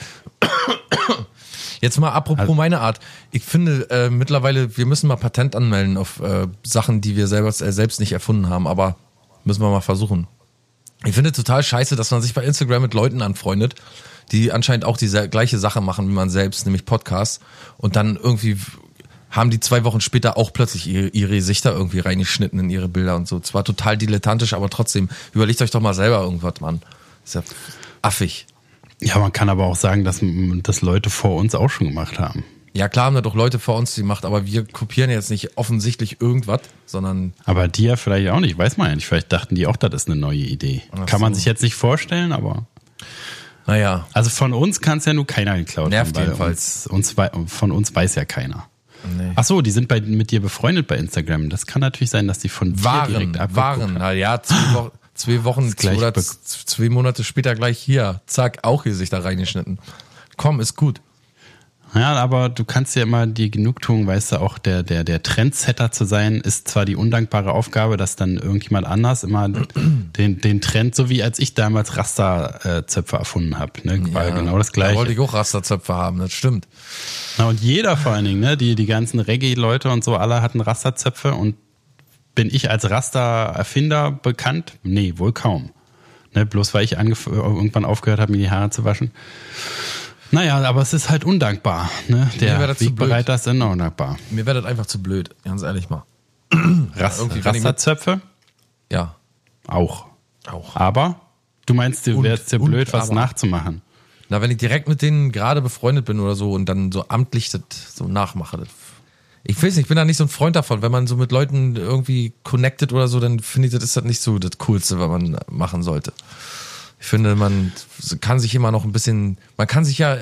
Jetzt mal apropos meine Art. Ich finde äh, mittlerweile, wir müssen mal Patent anmelden auf äh, Sachen, die wir selber, äh, selbst nicht erfunden haben, aber müssen wir mal versuchen. Ich finde total scheiße, dass man sich bei Instagram mit Leuten anfreundet, die anscheinend auch diese gleiche Sache machen wie man selbst, nämlich Podcasts. Und dann irgendwie haben die zwei Wochen später auch plötzlich ihre, ihre Gesichter irgendwie reingeschnitten in ihre Bilder und so. Zwar total dilettantisch, aber trotzdem, überlegt euch doch mal selber irgendwas, Mann. Ist ja affig. Ja, man kann aber auch sagen, dass das Leute vor uns auch schon gemacht haben. Ja, klar haben da doch Leute vor uns die gemacht, aber wir kopieren jetzt nicht offensichtlich irgendwas, sondern Aber die ja vielleicht auch nicht, weiß man ja nicht. Vielleicht dachten die auch, das ist eine neue Idee. kann man so. sich jetzt nicht vorstellen, aber. naja. Also von uns kann es ja nur keiner geklaut Nervt haben, jedenfalls. Uns, uns, von uns weiß ja keiner. Nee. Ach so, die sind bei, mit dir befreundet bei Instagram. Das kann natürlich sein, dass die von dir Waren, direkt abgeguckt waren. haben. Ja, zwei, Wo zwei Wochen oder zwei Monate später gleich hier. Zack, auch Gesichter reingeschnitten. Komm, ist gut. Ja, aber du kannst ja immer die Genugtuung, weißt du, auch der, der, der Trendsetter zu sein, ist zwar die undankbare Aufgabe, dass dann irgendjemand anders immer den, den Trend, so wie als ich damals Rasterzöpfe erfunden habe, ne, war Ja, genau das Da wollte gleiche. ich auch Rasterzöpfe haben, das stimmt. Na, und jeder vor allen Dingen, ne, die, die ganzen Reggae-Leute und so, alle hatten Rasterzöpfe und bin ich als Raster-Erfinder bekannt? Nee, wohl kaum. Ne, bloß weil ich irgendwann aufgehört habe, mir die Haare zu waschen. Naja, aber es ist halt undankbar. Ne? Der Wegbereiter ist immer undankbar. Mir wäre das einfach zu blöd, ganz ehrlich mal. Mit- Rasterzöpfe Ja, auch. auch. Aber du meinst, du Und- wärst dir und blöd, was aber. nachzumachen. Na, wenn ich direkt mit denen gerade befreundet bin oder so und dann so amtlich das so nachmache, das, Ich weiß nicht, ich bin da nicht so ein Freund davon. Wenn man so mit Leuten irgendwie connected oder so, dann finde ich, das ist das nicht so das Coolste, was man machen sollte. Ich finde, man kann sich immer noch ein bisschen, man kann sich ja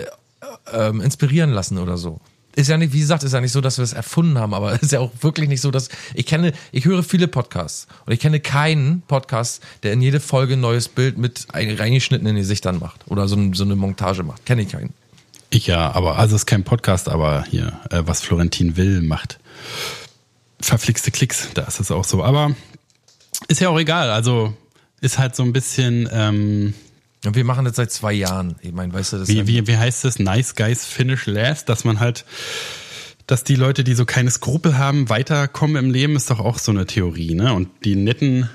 ähm, inspirieren lassen oder so. Ist ja nicht, wie gesagt, ist ja nicht so, dass wir es erfunden haben, aber ist ja auch wirklich nicht so, dass ich kenne, ich höre viele Podcasts und ich kenne keinen Podcast, der in jede Folge ein neues Bild mit reingeschnittenen Gesichtern macht oder so, so eine Montage macht. Kenne ich keinen. Ich ja, aber also es ist kein Podcast, aber hier, äh, was Florentin Will macht. Verflixte Klicks, da ist es auch so. Aber ist ja auch egal. Also ist halt so ein bisschen. Ähm, und wir machen das seit zwei Jahren. Ich meine, weißt du, das wie, wie, wie heißt das? Nice Guys Finish Last, dass man halt, dass die Leute, die so keine Skrupel haben, weiterkommen im Leben, ist doch auch so eine Theorie, ne? Und die Netten,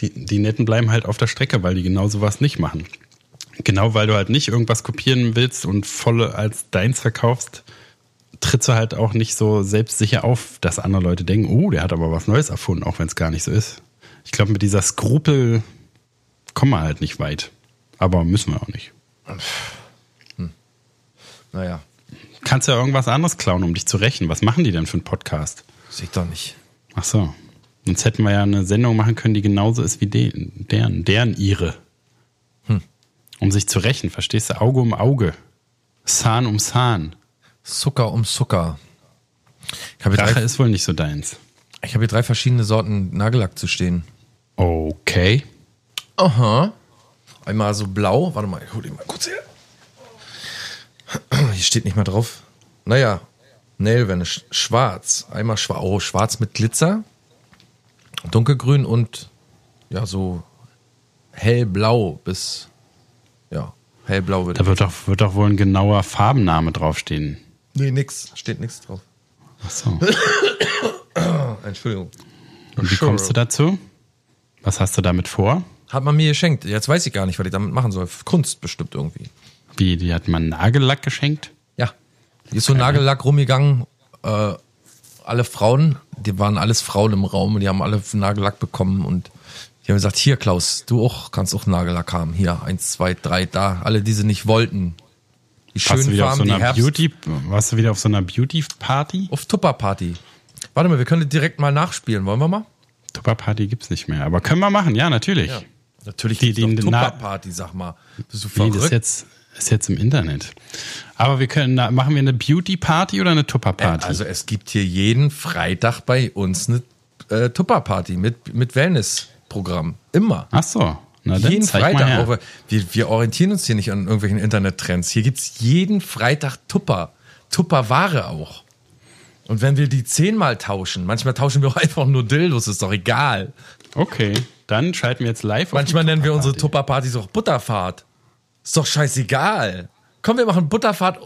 die, die Netten bleiben halt auf der Strecke, weil die genau sowas nicht machen. Genau, weil du halt nicht irgendwas kopieren willst und voll als deins verkaufst, trittst du halt auch nicht so selbstsicher auf, dass andere Leute denken, oh, der hat aber was Neues erfunden, auch wenn es gar nicht so ist. Ich glaube, mit dieser Skrupel kommen wir halt nicht weit. Aber müssen wir auch nicht. Hm. Naja. Kannst du ja irgendwas anderes klauen, um dich zu rächen. Was machen die denn für einen Podcast? Sehe ich doch nicht. Ach so. Sonst hätten wir ja eine Sendung machen können, die genauso ist wie den, deren, deren ihre. Hm. Um sich zu rächen, verstehst du? Auge um Auge. Zahn um Zahn. Zucker um Zucker. Rache ist wohl nicht so deins. Ich habe hier drei verschiedene Sorten Nagellack zu stehen. Okay. Aha. Einmal so blau. Warte mal, ich hol den mal kurz her. Hier steht nicht mal drauf. Naja, Nail schwarz. Einmal schwarz, oh, schwarz mit Glitzer. Dunkelgrün und ja, so hellblau bis ja, hellblau wird. Da wird doch, wird doch wohl ein genauer Farbenname draufstehen. Nee, nix. Steht nichts drauf. Ach so. Entschuldigung. Und wie kommst du dazu? Was hast du damit vor? Hat man mir geschenkt. Jetzt weiß ich gar nicht, was ich damit machen soll. Kunst bestimmt irgendwie. Wie, die hat man Nagellack geschenkt? Ja. Die ist so Nagellack rumgegangen. Äh, alle Frauen, die waren alles Frauen im Raum und die haben alle Nagellack bekommen und die haben gesagt, hier Klaus, du auch, kannst auch Nagellack haben. Hier, eins, zwei, drei, da. Alle, die sie nicht wollten. Die schönen Farben, so die Herbst. Beauty, warst du wieder auf so einer Beauty-Party? Auf Tupper-Party. Warte mal, wir können direkt mal nachspielen. Wollen wir mal? Tupper-Party gibt's nicht mehr. Aber können wir machen, ja, natürlich. Ja. Natürlich die, die Tupper-Party, sag mal. Bist du verrückt? Nee, das ist jetzt, ist jetzt im Internet. Aber wir können, machen wir eine Beauty-Party oder eine Tupper-Party? Äh, also es gibt hier jeden Freitag bei uns eine äh, Tupper-Party mit, mit Wellness-Programm. Immer. Ach so. Na, jeden Freitag. Auch, wir, wir orientieren uns hier nicht an irgendwelchen Internet-Trends. Hier gibt es jeden Freitag Tupper. Tupper-Ware auch. Und wenn wir die zehnmal tauschen, manchmal tauschen wir auch einfach nur Dildos, ist doch egal. Okay. Dann schalten wir jetzt live. Manchmal nennen wir unsere Tupperpartys auch Butterfahrt. Ist doch scheißegal. Komm, wir machen Butterfahrt.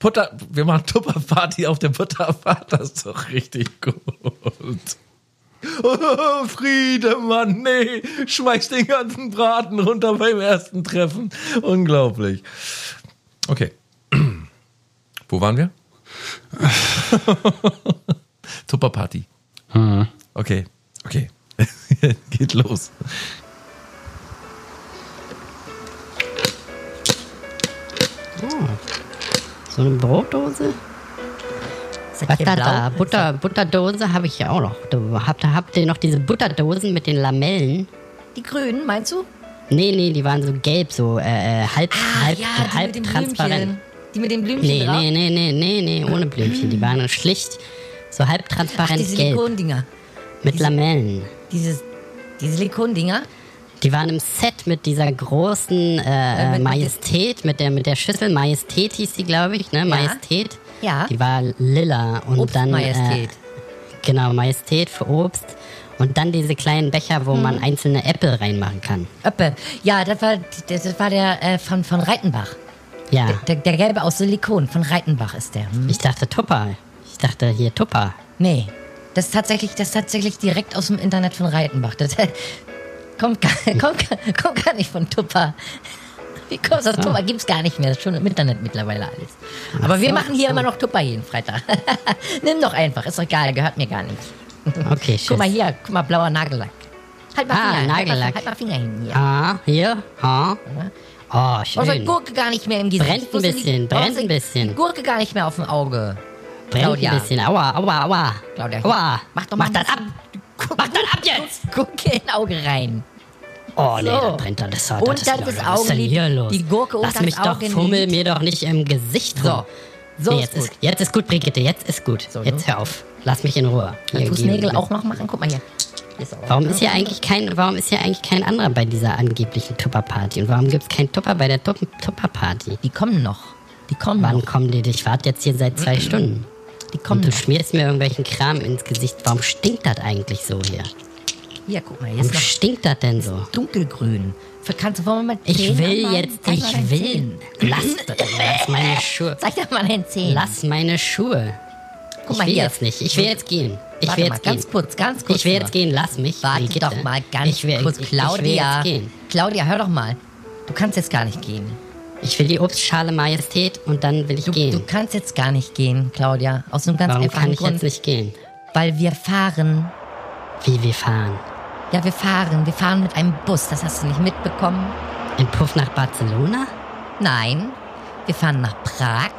Butter, wir machen Tupperparty auf der Butterfahrt. Das ist doch richtig gut. Oh, Friedemann, nee, schmeiß den ganzen Braten runter beim ersten Treffen. Unglaublich. Okay. Wo waren wir? Tupperparty. Mhm. Okay, okay. Geht los. Oh. So eine Brotdose? Was da, da? Butter, Butterdose habe ich ja auch noch. habt, habt ihr noch diese Butterdosen mit den Lamellen? Die grünen, meinst du? Nee, nee, die waren so gelb, so äh, äh halb, ah, halb, ja, halb transparent. Die mit den Blümchen nee, drauf? Nee, nee, nee, nee, nee, ohne Blümchen. Die waren schlicht so halb transparent Ach, diese gelb. Silikondinger. Mit diese, Lamellen. Dieses die Silikondinger? Die waren im Set mit dieser großen äh, äh Majestät, mit der, mit der Schüssel. Majestät hieß die, glaube ich, ne? Ja. Majestät. Ja. Die war lila. Und Obst dann. Majestät. Äh, genau, Majestät für Obst. Und dann diese kleinen Becher, wo hm. man einzelne Äpfel reinmachen kann. Äpfel. Ja, das war, das war der äh, von, von Reitenbach. Ja. Der, der, gelbe aus Silikon von Reitenbach ist der. Hm? Ich dachte Tupper. Ich dachte hier Tupper. Nee, das ist tatsächlich, das ist tatsächlich direkt aus dem Internet von Reitenbach. Das kommt gar, kommt, kommt gar nicht von Tupper. Wie kommst du das? Tupper gibt es gar nicht mehr. Das ist schon im Internet mittlerweile alles. Aber wir machen hier immer noch Tupper jeden Freitag. Nimm doch einfach, ist doch egal, gehört mir gar nicht. Okay, Guck mal hier, guck mal, blauer Nagellack. Halt mal ah, Finger, Nagellack. Halt mal, halt mal Finger hin hier. Ah, hier, ah. Oh, schön. Die Gurke gar nicht mehr im Gesicht. Brennt ein bisschen, brennt ein bisschen. Gurke gar nicht mehr auf dem Auge. Brennt Claudia. ein bisschen. Aua, aua, aua. Claudia, hier. aua. Mach doch mal Mach das ab. Guck, Mach das ab jetzt. Guck in ein Auge rein. Oh nee, So. das brennt doch. Das, das Und ist dann wieder- das was ist denn hier los? die Gurke Lass mich das doch, fummel mir doch nicht im Gesicht So. rum. So nee, ist jetzt, gut. ist, jetzt ist gut, Brigitte, jetzt ist gut. So, jetzt hör auf. Lass mich in Ruhe. Hier, Fußnägel auch noch machen. Guck mal hier. Ist Warum ist hier eigentlich kein, warum ist hier eigentlich kein anderer bei dieser angeblichen Tupper-Party? Und warum gibt es keinen Tupper bei der Tup- Tupper-Party? Die kommen noch. Die kommen Wann noch. kommen die? Ich warte jetzt hier seit zwei Stunden. Die kommen Und du schmierst mir irgendwelchen Kram ins Gesicht. Warum stinkt das eigentlich so hier? Hier, guck mal. Hier Warum stinkt das denn so? dunkelgrün. Kannst du wir mal Ich will jetzt, Zeig mal ich will. Zehen. Lass, lass meine Schuhe. Zeig doch mal deine Zehen. Lass meine Schuhe. Guck ich mal will hier. jetzt nicht. Ich will jetzt gehen. Ich Warte will mal, jetzt ganz gehen. kurz, ganz kurz. Ich will nur. jetzt gehen. Lass mich. Warte Brigitte. doch mal ganz ich will, kurz. Ich, ich will Claudia. jetzt gehen. Claudia, hör doch mal. Du kannst jetzt gar nicht gehen. Ich will die Obstschale Majestät und dann will ich Du, gehen. du kannst jetzt gar nicht gehen, Claudia. Aus einem ganz Warum einfachen kann ich Grund. jetzt nicht gehen? Weil wir fahren. Wie wir fahren. Ja, wir fahren. Wir fahren mit einem Bus. Das hast du nicht mitbekommen? In Puff nach Barcelona? Nein. Wir fahren nach Prag.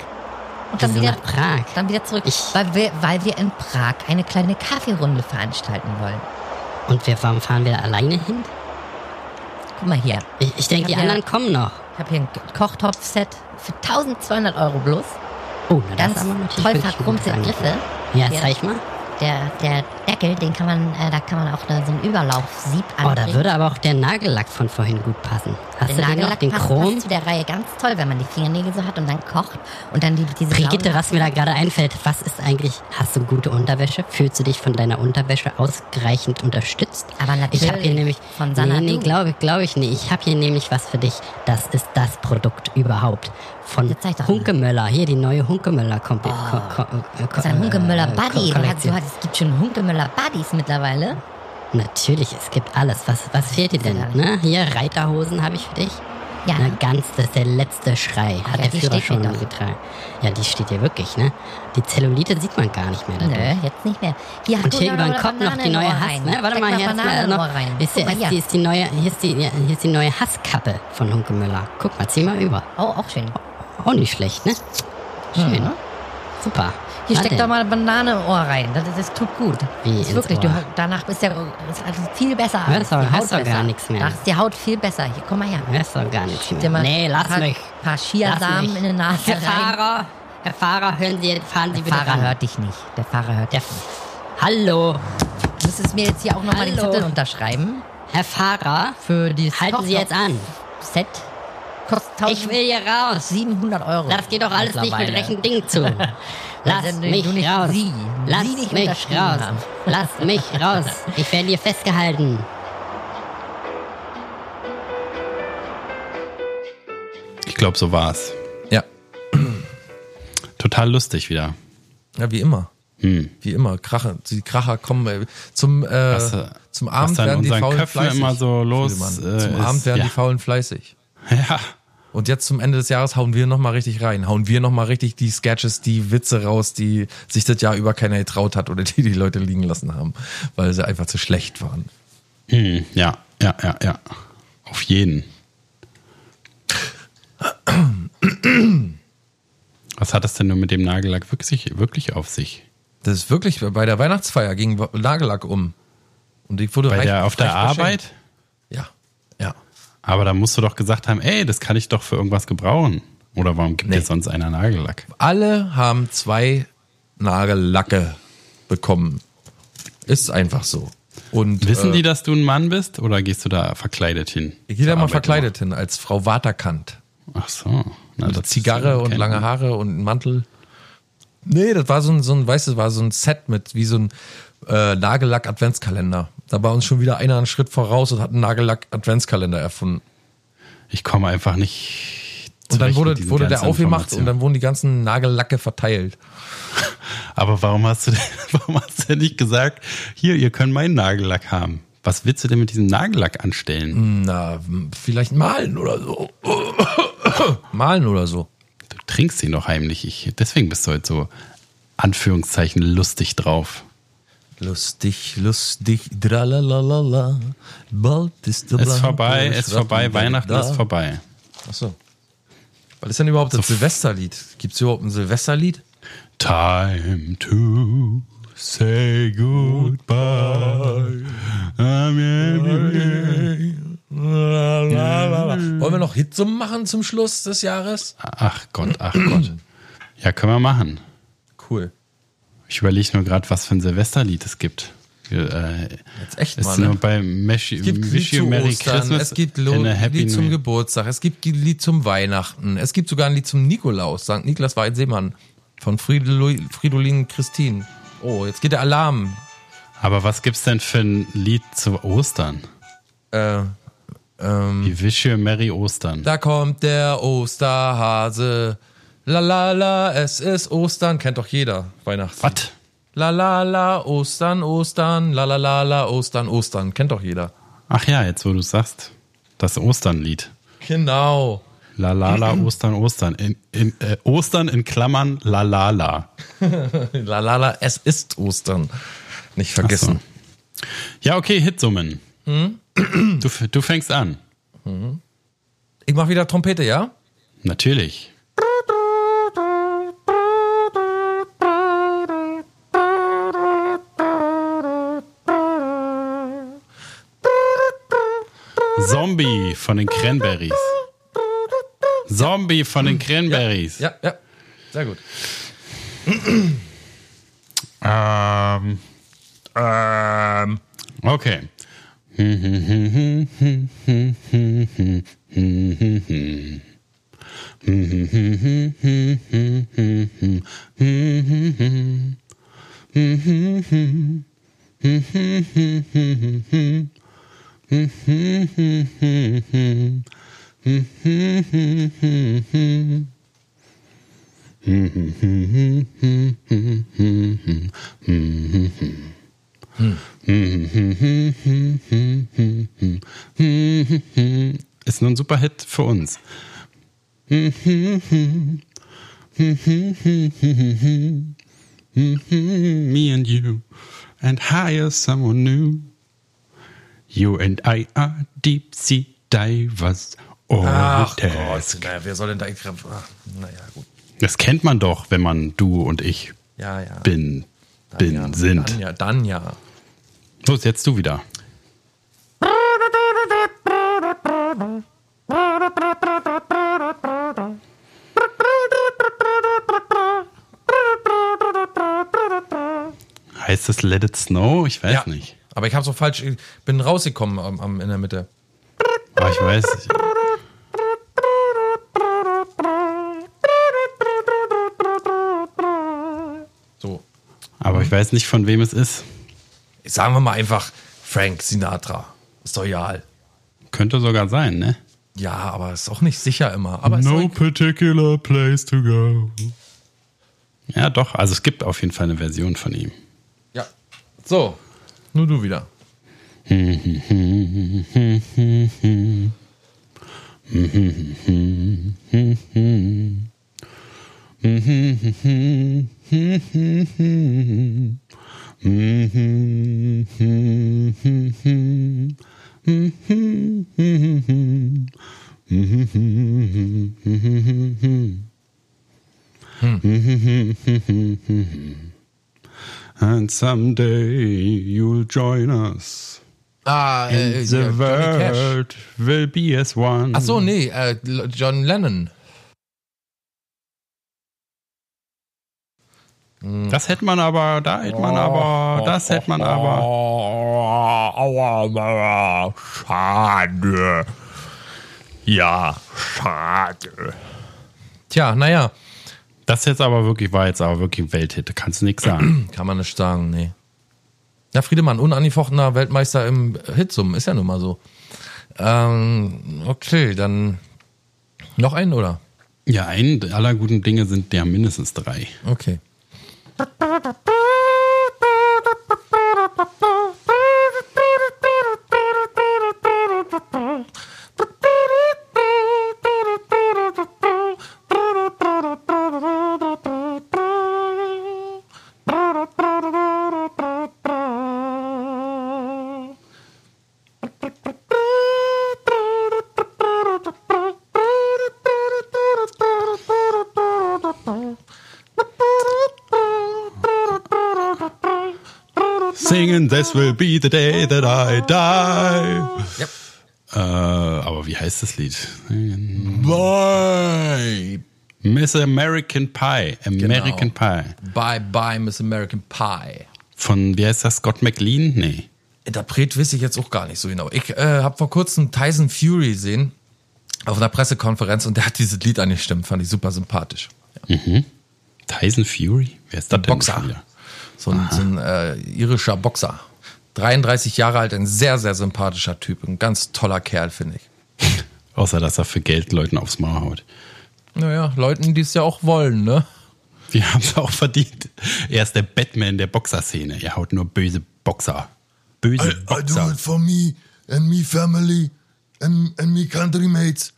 Und dann wieder nach Prag? Dann wieder zurück. Ich- weil, wir, weil wir in Prag eine kleine Kaffeerunde veranstalten wollen. Und wir, warum fahren wir da alleine hin? Guck mal hier. Ich, ich denke, die anderen kommen noch. Ich habe hier ein Kochtopf-Set für 1200 Euro bloß. Oh, na, Ganz das ist toll Angebot. Griffe. Ja, zeig mal. Der, der Deckel, den kann man, äh, da kann man auch so ein Überlaufsieb Oh, da anbringen. würde aber auch der Nagellack von vorhin gut passen. Hast der du den noch, Nagellack den Chrom? passt zu der Reihe ganz toll, wenn man die Fingernägel so hat und dann kocht und dann die, diese Brigitte, was mir da gerade einfällt, was ist eigentlich, hast du gute Unterwäsche? Fühlst du dich von deiner Unterwäsche ausreichend unterstützt? Aber natürlich, Ich habe hier nämlich, von Sanadu. nee, nee, glaube glaub ich nicht. Ich habe hier nämlich was für dich. Das ist das Produkt überhaupt. Von. Hunkemöller. Hier die neue Hunkemöller Kombi. ko- ko- ko- Das ist ein Hunkemöller äh, Buddy. Du hast, du hast, es gibt schon Hunkemöller Buddies mittlerweile. Natürlich, es gibt alles. Was, was fehlt dir denn? Ne? Hier, Reiterhosen habe ich für dich. Ja. Na, ganz, das ist der letzte Schrei. Hat Ja, der Führer schon getragen. Ja, die steht hier wirklich, ne? Die Zellulite sieht man gar nicht mehr. dadurch. Nö, jetzt nicht mehr. Hier, Und hier noch über den Kopf noch die neue Hass, ne? Warte mal, hier, ist noch, ist, mal ist, hier. die, ist die neue, hier ist die, hier ist die neue Hasskappe von Hunkemöller. Guck mal, zieh mal über. Oh, auch schön. Auch nicht schlecht, ne? Schön. Mhm. Super. Hier Na steckt doch mal eine Banane im Ohr rein. Das, das tut gut. Wie das ist wirklich, du, danach bist du ja ist viel besser. Das die hörst Haut doch gar nichts mehr. Danach ist die Haut viel besser. Hier, komm mal her. Ist doch gar nichts Dir mal mehr. Nee, lass ein paar, mich. paar Lass Chiasamen in die Nase Herr rein. Fahrer, Herr Fahrer, hören Sie, fahren Sie Der bitte Fahrer ran. hört dich nicht. Der Fahrer hört Der dich nicht. Hallo, Du müsstest mir jetzt hier auch nochmal den. Zettel unterschreiben. Herr Fahrer, Für die halten Sie jetzt an. Set. Kostet Ich will hier raus. 700 Euro. Das geht doch alles nicht mit rechten Dingen zu. Lass mich nicht raus. Sie, Lass Sie nicht mich raus. haben. Lass mich raus. Ich werde hier festgehalten. Ich glaube, so war's. Ja. Total lustig wieder. Ja, wie immer. Hm. Wie immer. Kracher, die Kracher kommen äh, zum, äh, Was, äh, zum Abend werden die Faulen Köpfen fleißig. immer so los, äh, zum ist- Abend werden ja. die Faulen fleißig. Ja. Und jetzt zum Ende des Jahres hauen wir nochmal richtig rein. Hauen wir nochmal richtig die Sketches, die Witze raus, die sich das Jahr über keiner getraut hat oder die die Leute liegen lassen haben, weil sie einfach zu schlecht waren. Hm, ja, ja, ja, ja. Auf jeden. Was hat das denn nur mit dem Nagellack wirklich, wirklich auf sich? Das ist wirklich, bei der Weihnachtsfeier ging Nagellack um. Und ich wurde Bei der auf der Arbeit? Aber da musst du doch gesagt haben, ey, das kann ich doch für irgendwas gebrauchen. Oder warum gibt Nee. dir sonst einer Nagellack? Alle haben zwei Nagellacke bekommen. Ist einfach so. Und Wissen äh, die, dass du ein Mann bist? Oder gehst du da verkleidet hin? ich gehe da mal Arbeit verkleidet hin als Frau Waterkant. Ach so. Na, Mit ist Zigarre und lange Haare und ein Mantel. Nee, das war so ein, so ein, weißt du, war so ein Set mit wie so ein äh, Nagellack-Adventskalender. Da war uns schon wieder einer einen Schritt voraus und hat einen Nagellack-Adventskalender erfunden. Ich komme einfach nicht. Und dann wurde, wurde der aufgemacht und dann wurden die ganzen Nagellacke verteilt. Aber warum hast du denn, warum hast du denn nicht gesagt, hier, ihr könnt meinen Nagellack haben? Was willst du denn mit diesem Nagellack anstellen? Na, vielleicht malen oder so. malen oder so. Du trinkst ihn doch heimlich. Ich, deswegen bist du heute so, Anführungszeichen, lustig drauf. Lustig, lustig, dralalala, bald ist der Ist blanke vorbei, ist Strafen vorbei, Weihnachten da. ist vorbei. Achso. Was ist denn überhaupt das Silvesterlied? Gibt es überhaupt ein Silvesterlied? Time to say goodbye. Wollen wir noch Hitsum machen zum Schluss des Jahres? Ach Gott, ach Gott. Ja, können wir machen. Cool. Ich überlege nur gerade, was für ein Silvesterlied es gibt. Äh, Jetzt echt mal, ne? bei Meshi, Es gibt Wish Lied Merry Ostern, Christmas es gibt Lo Lied zum Year. Geburtstag, es gibt ein Lied zum Weihnachten, es gibt sogar ein Lied zum Nikolaus, St. Niklas war ein Seemann von Fridolin, Fridolin Christine. Oh, jetzt geht der Alarm. Aber was gibt's denn für ein Lied zu Ostern? Äh, ähm, Wie Wish You Merry Ostern. da kommt der Osterhase. La la la, es ist Ostern, kennt doch jeder. Weihnachten. Was? La la la, Ostern, Ostern, la la la la, Ostern, Ostern, kennt doch jeder. Ach ja, jetzt wo du sagst, das Osternlied. Genau. La la la, Ostern, Ostern. In, in, äh, Ostern in Klammern, la la la. La la la, es ist Ostern. Nicht vergessen. Ja, okay, Hitsummen. Hm? Du, du fängst an. Ich mach wieder Trompete, ja? Natürlich. Zombie von den Cranberries. Zombie von den Cranberries. Ja, ja. Sehr gut. Ähm, ähm, okay. Ist nur ein super Hit für uns. Me and you and hire someone new. You and I are deep sea divers. Oh, Ach Gott. Naja, wer soll denn da... Ach, naja, gut. Das kennt man doch, wenn man du und ich Ja, ja. bin, Dann bin, ja, sind. Dann ja, dann ja. Los, jetzt du wieder. Heißt das Let It Snow? Ich weiß ja. nicht. Aber ich habe so falsch... Ich bin rausgekommen am, am, in der Mitte. Aber ich weiß nicht. So. Aber ich weiß nicht, von wem es ist. Sagen wir mal einfach Frank Sinatra. Ist doch egal. Könnte sogar sein, ne? Ja, aber ist auch nicht sicher immer. Aber No particular place to go. Ja, doch. Also es gibt auf jeden Fall eine Version von ihm. Ja. So. Nur du wieder. And someday you'll join us. Ah, äh, The ja, Johnny Cash. world will be as one. Ach so, nee, äh, John Lennon. Das hätte man aber, da hätte man aber, das hätte man aber. Aua, schade. Ja, schade. Tja, naja, Das jetzt aber wirklich, war jetzt aber wirklich Welthit. Kannst du nichts sagen. kann man nicht sagen, nee. Ja, Friedemann, unangefochtener Weltmeister im Hitsum, ist ja nun mal so. Ähm, okay, dann noch einen, oder? Ja, ein aller guten Dinge sind ja mindestens drei. Okay. This will be the day that I die. Yep. Äh, aber wie heißt das Lied? Bye. Miss American Pie. American Pie. Bye, bye, Miss American Pie. Von, wie heißt das? Scott McLean? Nee. Interpret weiß ich jetzt auch gar nicht so genau. Ich äh, habe vor kurzem Tyson Fury gesehen auf einer Pressekonferenz und der hat dieses Lied angestimmt, fand ich super sympathisch. Tyson Fury? Wer ist denn Boxer. wieder? So ein, so ein äh, irischer Boxer. 33 Jahre alt, ein sehr, sehr sympathischer Typ. Ein ganz toller Kerl, finde ich. Außer, dass er für Geld Leuten aufs Maul haut. Naja, Leuten, die es ja auch wollen, ne? Wir haben es auch verdient. Er ist der Batman der Boxerszene. Er haut nur böse Boxer. Böse Boxer. for me and me family and, and me country mates.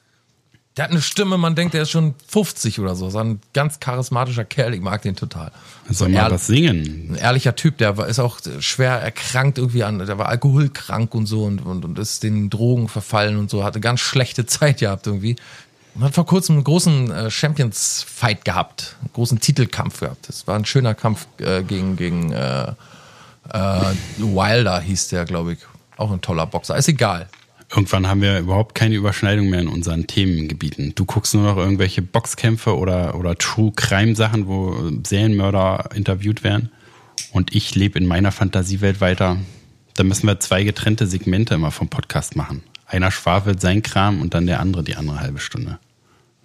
Der hat eine Stimme, man denkt, der ist schon 50 oder so. So ein ganz charismatischer Kerl, ich mag den total. Soll mal was singen? Ein ehrlicher Typ, der war, ist auch schwer erkrankt irgendwie an, der war alkoholkrank und so und, und, und ist den Drogen verfallen und so, hatte ganz schlechte Zeit gehabt irgendwie. Und hat vor kurzem einen großen äh, Champions-Fight gehabt, einen großen Titelkampf gehabt. Das war ein schöner Kampf äh, gegen, gegen äh, äh, Wilder, hieß der, glaube ich. Auch ein toller Boxer. Ist egal. Irgendwann haben wir überhaupt keine Überschneidung mehr in unseren Themengebieten. Du guckst nur noch irgendwelche Boxkämpfe oder, oder True Crime Sachen, wo Serienmörder interviewt werden. Und ich lebe in meiner Fantasiewelt weiter. Da müssen wir zwei getrennte Segmente immer vom Podcast machen. Einer schwafelt sein Kram und dann der andere die andere halbe Stunde.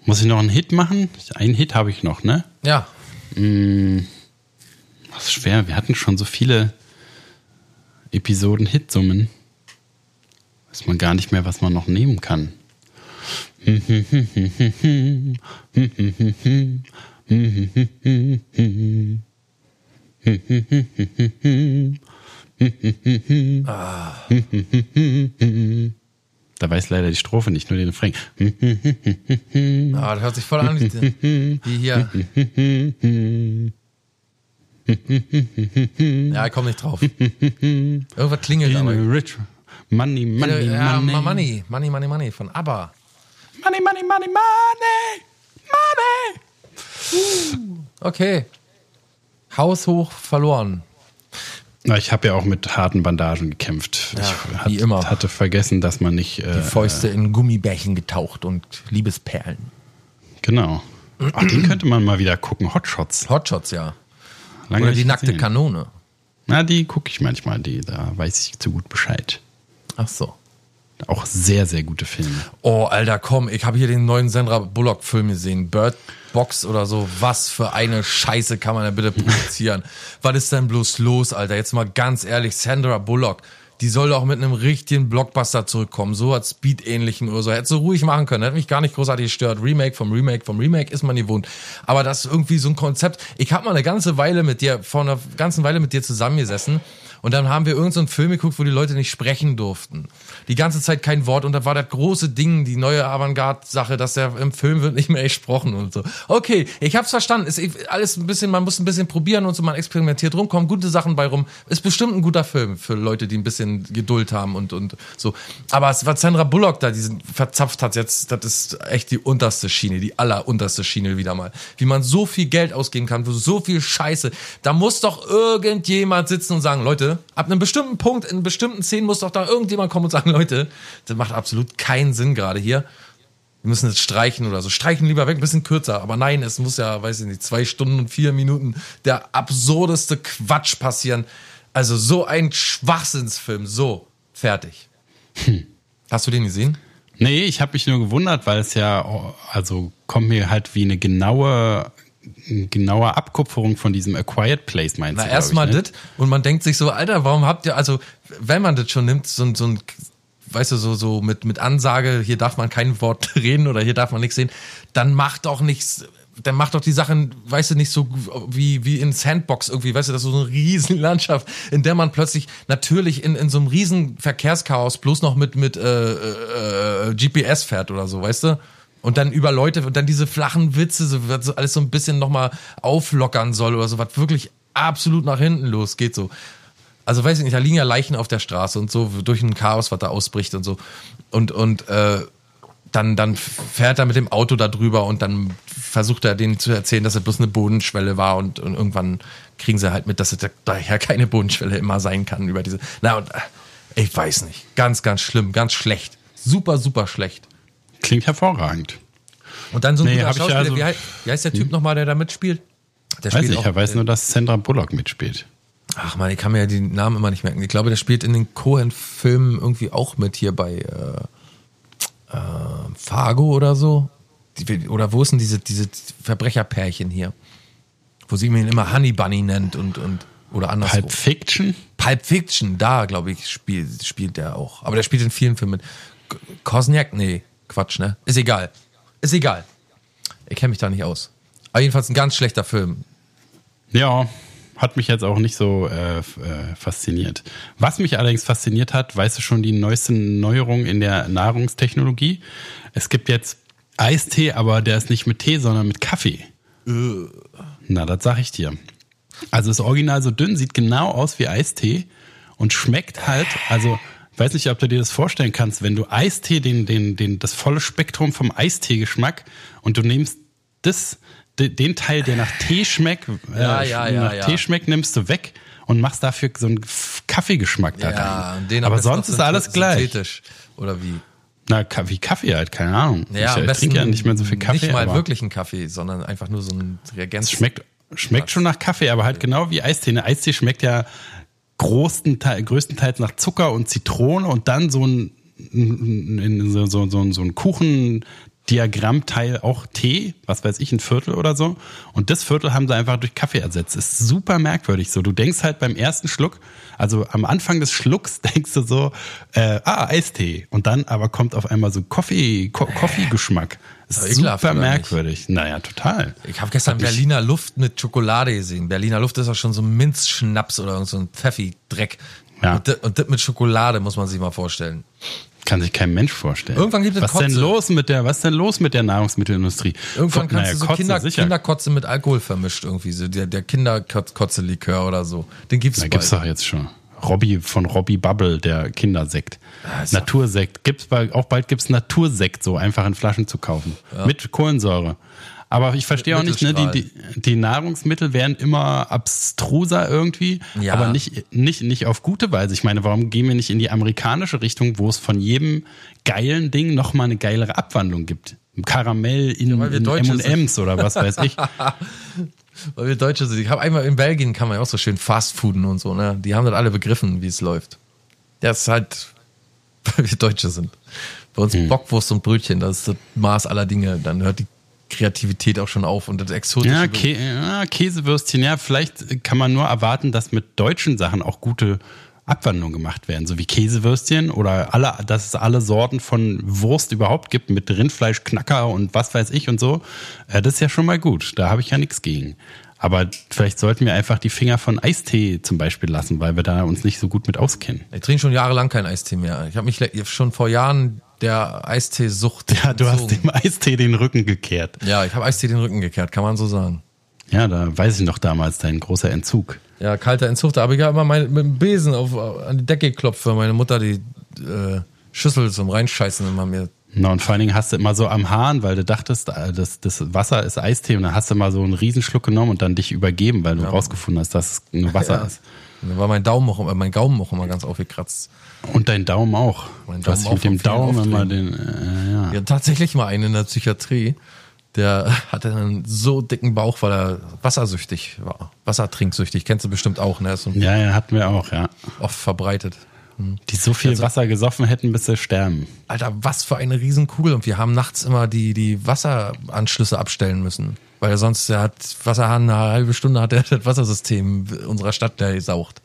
Muss ich noch einen Hit machen? Einen Hit habe ich noch, ne? Ja, Das ist schwer. Wir hatten schon so viele Episoden Hitsummen. Weiß man gar nicht mehr, was man noch nehmen kann. Da weiß leider die Strophe nicht, nur den Refrain. ah, das hört sich voll an wie, hier. Ja, ich komme nicht drauf. Irgendwas klingelt aber. Rich. Money, money, ja, money. Money, Money, Money, Money von ABBA. Money, money, money, money. Money. Okay. Haus hoch verloren. Na, ich habe ja auch mit harten Bandagen gekämpft. Ja, ich wie immer. hatte vergessen, dass man nicht. Äh, Die Fäuste in Gummibärchen getaucht und Liebesperlen. Genau. Ach, den könnte man mal wieder gucken. Hotshots. Hotshots, ja. Lange Oder die nackte gesehen. Kanone. Na, die gucke ich manchmal. Die, da weiß ich zu gut Bescheid. Ach so. Auch sehr, sehr gute Filme. Oh, Alter, komm, ich habe hier den neuen Sandra Bullock-Film gesehen. Bird Box oder so. Was für eine Scheiße kann man da bitte produzieren? Was ist denn bloß los, Alter? Jetzt mal ganz ehrlich, Sandra Bullock. Die soll doch mit einem richtigen Blockbuster zurückkommen. So hat Speed-ähnlichen oder so. Hätte so ruhig machen können. Hätte mich gar nicht großartig gestört. Remake vom Remake vom Remake ist man gewohnt. Aber das ist irgendwie so ein Konzept. Ich habe mal eine ganze Weile mit dir, vor einer ganzen Weile mit dir zusammengesessen. Und dann haben wir irgendeinen so Film geguckt, wo die Leute nicht sprechen durften. Die ganze Zeit kein Wort. Und da war das große Ding, die neue Avantgarde-Sache, dass der im Film wird nicht mehr gesprochen und so. Okay, ich hab's verstanden. Ist alles ein bisschen, man muss ein bisschen probieren und so, man experimentiert rum, kommen gute Sachen bei rum. Ist bestimmt ein guter Film für Leute, die ein bisschen Geduld haben und, und so. Aber es war Sandra Bullock da, diesen verzapft hat jetzt, das ist echt die unterste Schiene, die allerunterste Schiene wieder mal. Wie man so viel Geld ausgeben kann für so viel Scheiße. Da muss doch irgendjemand sitzen und sagen, Leute, ab einem bestimmten Punkt, in bestimmten Szenen muss doch da irgendjemand kommen und sagen, Leute, das macht absolut keinen Sinn gerade hier. Wir müssen jetzt streichen oder so. Streichen lieber weg, ein bisschen kürzer. Aber nein, es muss ja, weiß ich nicht, zwei Stunden und vier Minuten der absurdeste Quatsch passieren. Also so ein Schwachsinnsfilm. So, fertig. Hast du den gesehen? Nee, ich habe mich nur gewundert, weil es ja, oh, also kommt mir halt wie eine genaue, genaue Abkupferung von diesem Acquired Place, meinst Na, du? glaub erstmal ne? das. Und man denkt sich so, Alter, warum habt ihr, also, wenn man das schon nimmt, so, ein- so ein, weißt du, so, so mit, mit Ansage, hier darf man kein Wort reden oder hier darf man nichts sehen, dann macht doch nichts, dann macht doch die Sachen, weißt du, nicht so wie, wie in Sandbox irgendwie, weißt du, das ist so eine riesen Landschaft, in der man plötzlich natürlich in, in so einem riesen Verkehrschaos bloß noch mit, mit äh, äh, äh, GPS fährt oder so, weißt du? Und dann über Leute, und dann diese flachen Witze, so, was alles so ein bisschen nochmal auflockern soll oder so, was wirklich absolut nach hinten losgeht, so. Also weiß ich nicht, da liegen ja Leichen auf der Straße und so durch ein Chaos, was da ausbricht und so. Und, und äh, dann, dann fährt er mit dem Auto da drüber und dann versucht er denen zu erzählen, dass er bloß eine Bodenschwelle war und, und irgendwann kriegen sie halt mit, dass es da- daher keine Bodenschwelle immer sein kann über diese. Na und äh, ich weiß nicht. Ganz, ganz schlimm, ganz schlecht. Super, super schlecht. Klingt hervorragend. Und dann so ein Nee, guter Schauspieler. so- wie, heißt, wie heißt der Typ nochmal, der da mitspielt? Der Weiß ich, auch- ich weiß nur, dass Sandra Bullock mitspielt. Ach man, ich kann mir ja die Namen immer nicht merken. Ich glaube, der spielt in den Cohen-Filmen irgendwie auch mit hier bei äh, äh, Fargo oder so. Die, oder wo ist denn diese, diese Verbrecherpärchen hier? Wo sie ihn immer Honey Bunny nennt und, und oder andersrum. Pulp Fiction? Pulp Fiction, da glaube ich, spielt, spielt der auch. Aber der spielt in vielen Filmen mit. Kosniak? Nee, Quatsch, ne? Ist egal. Ist egal. Ich kenne mich da nicht aus. Aber jedenfalls ein ganz schlechter Film. Ja, hat mich jetzt auch nicht so äh, äh, fasziniert. Was mich allerdings fasziniert hat, weißt du schon die neueste Neuerung in der Nahrungstechnologie? Es gibt jetzt Eistee, aber der ist nicht mit Tee, sondern mit Kaffee. Na, das sag ich dir. Also ist original so dünn, sieht genau aus wie Eistee und schmeckt halt, also weiß nicht, ob du dir das vorstellen kannst, wenn du Eistee, den, den, den, das volle Spektrum vom Eistee-Geschmack und du nimmst das, de- den Teil, der nach Tee schmeckt, äh, Ja, ja, ja, nach ja. Tee schmeckt, nimmst du weg und machst dafür so einen Kaffeegeschmack da rein. Aber sonst ist alles gleich. Oder wie? Na, wie Kaffee halt, keine Ahnung. Ja, ich besten trinke ja nicht mehr so viel Kaffee. Nicht mal aber wirklich einen Kaffee, sondern einfach nur so ein Reagenz. Es schmeckt, schmeckt schon nach Kaffee, aber halt genau wie Eistee. Eine Eistee schmeckt ja großen Teil, größtenteils nach Zucker und Zitrone und dann so ein, so, so, so, so ein Kuchendiagrammteil auch Tee, was weiß ich, ein Viertel oder so. Und das Viertel haben sie einfach durch Kaffee ersetzt. Ist super merkwürdig so. Du denkst halt beim ersten Schluck, also am Anfang des Schlucks denkst du so, äh, ah, Eistee. Und dann aber kommt auf einmal so Coffee, Co Coffee-Geschmack. Ekelhaft, super merkwürdig. Naja, total. Ich habe gestern mich- Berliner Luft mit Schokolade gesehen. Berliner Luft ist auch schon so ein Minzschnaps oder so ein Pfeffi-Dreck. Ja. Und, das, das mit Schokolade muss man sich mal vorstellen. Kann sich kein Mensch vorstellen. Irgendwann gibt es was denn Kotze. los mit der, was denn los mit der Nahrungsmittelindustrie? Irgendwann Ko- kannst naja, du so Kotze, Kinder, sicher. Kinderkotze mit Alkohol vermischt irgendwie. So der, der Kinderkotze-Likör oder so. Den gibt's Da bald. gibt's doch jetzt schon. Robbie von Robbie Bubble, der Kindersekt. Natursekt. Gibt's bald, auch bald gibt's Natursekt, so einfach in Flaschen zu kaufen. Mit Kohlensäure. Aber ich verstehe auch nicht, ne, die, die, die Nahrungsmittel werden immer abstruser irgendwie, Ja. aber nicht, nicht, nicht auf gute Weise. Ich meine, warum gehen wir nicht in die amerikanische Richtung, wo es von jedem geilen Ding nochmal eine geilere Abwandlung gibt? Karamell in, wir in. M&M's oder was weiß ich. Weil wir Deutsche sind. Ich habe einmal in Belgien kann man ja auch so schön Fastfooden und so, ne? Die haben das alle begriffen, wie es läuft. Das ist halt, weil wir Deutsche sind. Bei uns Bockwurst und Brötchen, das ist das Maß aller Dinge. Dann hört die Kreativität auch schon auf und das Exotische. Ja, Kä ja, Käsewürstchen, ja, vielleicht kann man nur erwarten, dass mit deutschen Sachen auch gute Abwandlungen gemacht werden, so wie Käsewürstchen oder alle, dass es alle Sorten von Wurst überhaupt gibt, mit Rindfleisch, Knacker und was weiß ich und so. Äh, das ist ja schon mal gut, da habe ich ja nichts gegen. Aber vielleicht sollten wir einfach die Finger von Eistee zum Beispiel lassen, weil wir da uns nicht so gut mit auskennen. Ich trinke schon jahrelang keinen Eistee mehr. Ich habe mich schon vor Jahren der Eistee-Sucht. Ja, du hast dem Eistee den Rücken gekehrt. Ja, ich habe Eistee den Rücken gekehrt, kann man so sagen. Ja, da weiß ich noch damals dein großer Entzug. Ja, kalter Entzug. Da habe ich ja immer mein, mit dem Besen auf, an die Decke geklopft, weil meine Mutter die äh, Schüssel zum Reinscheißen immer mir. Na, und vor allen Dingen hast du immer so am Hahn, weil du dachtest, äh, das, das Wasser ist Eistee und dann hast du mal so einen Riesenschluck genommen und dann dich übergeben, weil du rausgefunden hast, dass es nur Wasser Ja. ist. Dann war mein Daumen auch, immer- mein Gaumen auch immer ganz aufgekratzt. Und dein Daumen auch. Mein Daumen mit auch dem vom vielen Daumen immer den, äh, ja. Ja, tatsächlich mal einen in der Psychiatrie, der hatte einen so dicken Bauch, weil er wassersüchtig war. Wassertrinksüchtig, kennst du bestimmt auch, ne? So ja, ja, hatten wir auch, ja. oft verbreitet. Die so viel Also- Wasser gesoffen hätten, bis sie sterben. Alter, was für eine Riesenkugel. Und wir haben nachts immer die, die Wasseranschlüsse abstellen müssen. Weil sonst der hat Wasserhahn eine halbe Stunde hat er das Wassersystem unserer Stadt der gesaugt.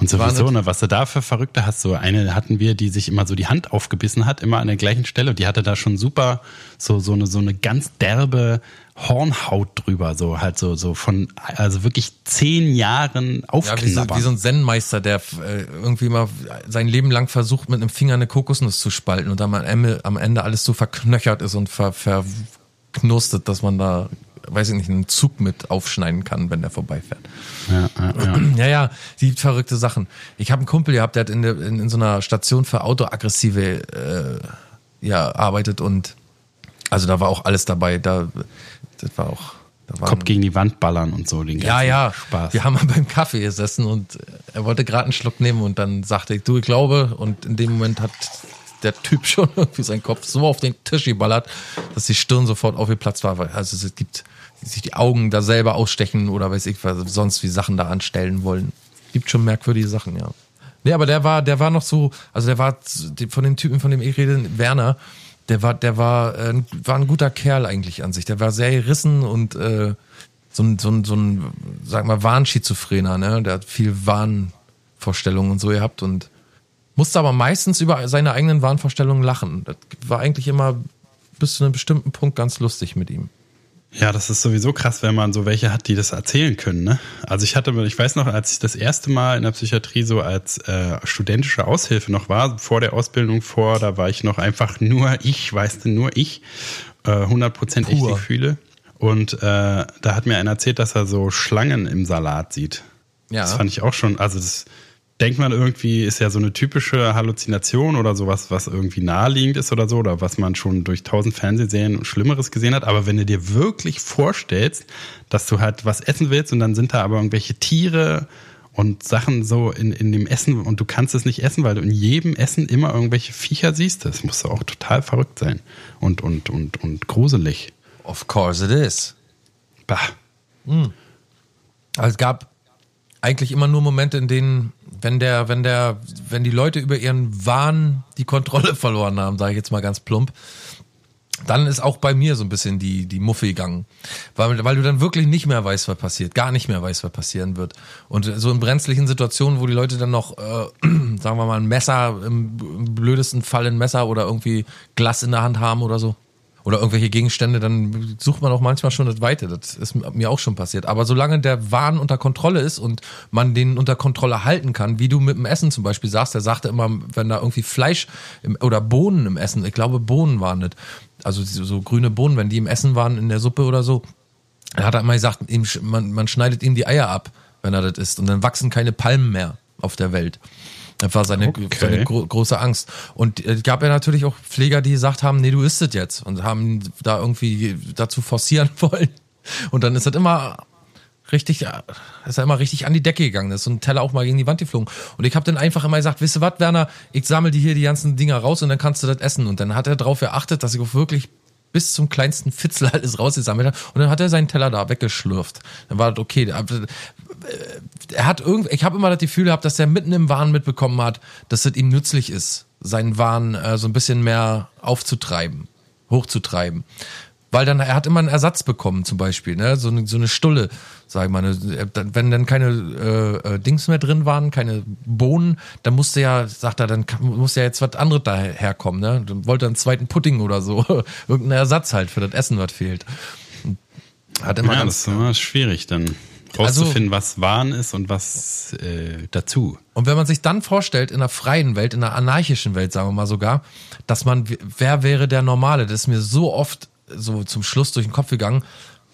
Und sowieso, ne, was du da für Verrückte hast, so eine hatten wir, die sich immer so die Hand aufgebissen hat, immer an der gleichen Stelle. Und die hatte da schon super, so, so eine, so eine ganz derbe Hornhaut drüber, so halt so, so von, also wirklich zehn Jahren Ja, wie so, aufknabbern. wie so ein Zen-Meister, der äh, irgendwie mal sein Leben lang versucht, mit einem Finger eine Kokosnuss zu spalten und dann am Ende, am Ende alles so verknöchert ist und ver, verknustet, dass man da, weiß ich nicht, einen Zug mit aufschneiden kann, wenn der vorbeifährt. ja, ja, ja. Ja, ja, die verrückte Sachen. Ich habe einen Kumpel gehabt, der hat in, der, in, in so einer Station für autoaggressive äh, ja arbeitet und also da war auch alles dabei. Da, das war auch. Da Kopf gegen die Wand ballern und so. Den ja, ganzen ja. Spaß. Wir haben mal beim Kaffee gesessen und er wollte gerade einen Schluck nehmen und dann sagte ich, du, ich glaube, und in dem Moment hat der Typ schon irgendwie seinen Kopf so auf den Tisch geballert, dass die Stirn sofort aufgeplatzt war. Also es gibt sich die Augen da selber ausstechen oder weiß ich was, sonst wie Sachen da anstellen wollen. Gibt schon merkwürdige Sachen, ja. Nee, aber der war, der war noch so, also der war von dem Typen, von dem ich rede, Werner, der war, der war, äh, war ein guter Kerl eigentlich an sich. Der war sehr gerissen und äh, so ein, so ein, so ein, sag mal, Wahnschizophrener, ne? Der hat viel Wahnvorstellungen und so gehabt und musste aber meistens über seine eigenen Wahnvorstellungen lachen. Das war eigentlich immer bis zu einem bestimmten Punkt ganz lustig mit ihm. Ja, das ist sowieso krass, wenn man so welche hat, die das erzählen können. Ne? Also ich hatte, ich weiß noch, als ich das erste Mal in der Psychiatrie so als äh, studentische Aushilfe noch war, vor der Ausbildung vor, da war ich noch einfach nur ich, weißt du, nur ich, äh, 100% echte Pur. Gefühle. Und äh, da hat mir einer erzählt, dass er so Schlangen im Salat sieht. Ja. Das fand ich auch schon, also das denkt man irgendwie, ist ja so eine typische Halluzination oder sowas, was irgendwie naheliegend ist oder so, oder was man schon durch tausend Fernsehserien und Schlimmeres gesehen hat. Aber wenn du dir wirklich vorstellst, dass du halt was essen willst und dann sind da aber irgendwelche Tiere und Sachen so in, in dem Essen und du kannst es nicht essen, weil du in jedem Essen immer irgendwelche Viecher siehst, das muss doch auch total verrückt sein und, und, und, und gruselig. Of course it is. Bah. Also es gab eigentlich immer nur Momente, in denen, wenn der, wenn der, wenn die Leute über ihren Wahn die Kontrolle verloren haben, sage ich jetzt mal ganz plump, dann ist auch bei mir so ein bisschen die, die Muffe gegangen. Weil, weil du dann wirklich nicht mehr weißt, was passiert, gar nicht mehr weißt, was passieren wird. Und so in brenzlichen Situationen, wo die Leute dann noch, äh, sagen wir mal, ein Messer, im, im blödesten Fall ein Messer oder irgendwie Glas in der Hand haben oder so. Oder irgendwelche Gegenstände, dann sucht man auch manchmal schon das Weite. Das ist mir auch schon passiert. Aber solange der Wahn unter Kontrolle ist und man den unter Kontrolle halten kann, wie du mit dem Essen zum Beispiel sagst, der sagte immer, wenn da irgendwie Fleisch im, oder Bohnen im Essen, ich glaube Bohnen waren das, also so, grüne Bohnen, wenn die im Essen waren, in der Suppe oder so, dann hat er immer gesagt, ihm, man, man schneidet ihm die Eier ab, wenn er das isst. Und dann wachsen keine Palmen mehr auf der Welt. Das war seine, Okay. seine gro große Angst. Und äh, gab ja natürlich auch Pfleger, die gesagt haben, nee, du isst es jetzt. Und haben da irgendwie dazu forcieren wollen. Und dann ist das immer richtig, äh, ist er immer richtig an die Decke gegangen. Da ist so ein Teller auch mal gegen die Wand geflogen. Und ich habe dann einfach immer gesagt, wisst ihr was, Werner, ich sammle dir hier die ganzen Dinger raus und dann kannst du das essen. Und dann hat er darauf geachtet, dass ich auch wirklich bis zum kleinsten Fitzel alles rausgesammelt habe. Und dann hat er seinen Teller da weggeschlürft. Dann war das okay. Äh, Er hat irgend, ich habe immer das Gefühl gehabt, dass er mitten im Wahn mitbekommen hat, dass es ihm nützlich ist, seinen Wahn äh, so ein bisschen mehr aufzutreiben, hochzutreiben. Weil dann, er hat immer einen Ersatz bekommen, zum Beispiel, ne? so, eine, so eine Stulle, sag ich mal. Eine, dann- wenn dann keine äh, äh, Dings mehr drin waren, keine Bohnen, dann musste ja, sagt er, dann muss ja jetzt was anderes daherkommen. Ne? Dann wollte er einen zweiten Pudding oder so. Irgendein Ersatz halt für das Essen, was fehlt. Hat immer Ja, ganz, das ist immer schwierig dann Also- rauszufinden, was Wahn ist und was äh, dazu. Und wenn man sich dann vorstellt, in einer freien Welt, in einer anarchischen Welt, sagen wir mal sogar, dass man, wer wäre der Normale? Das ist mir so oft so zum Schluss durch den Kopf gegangen.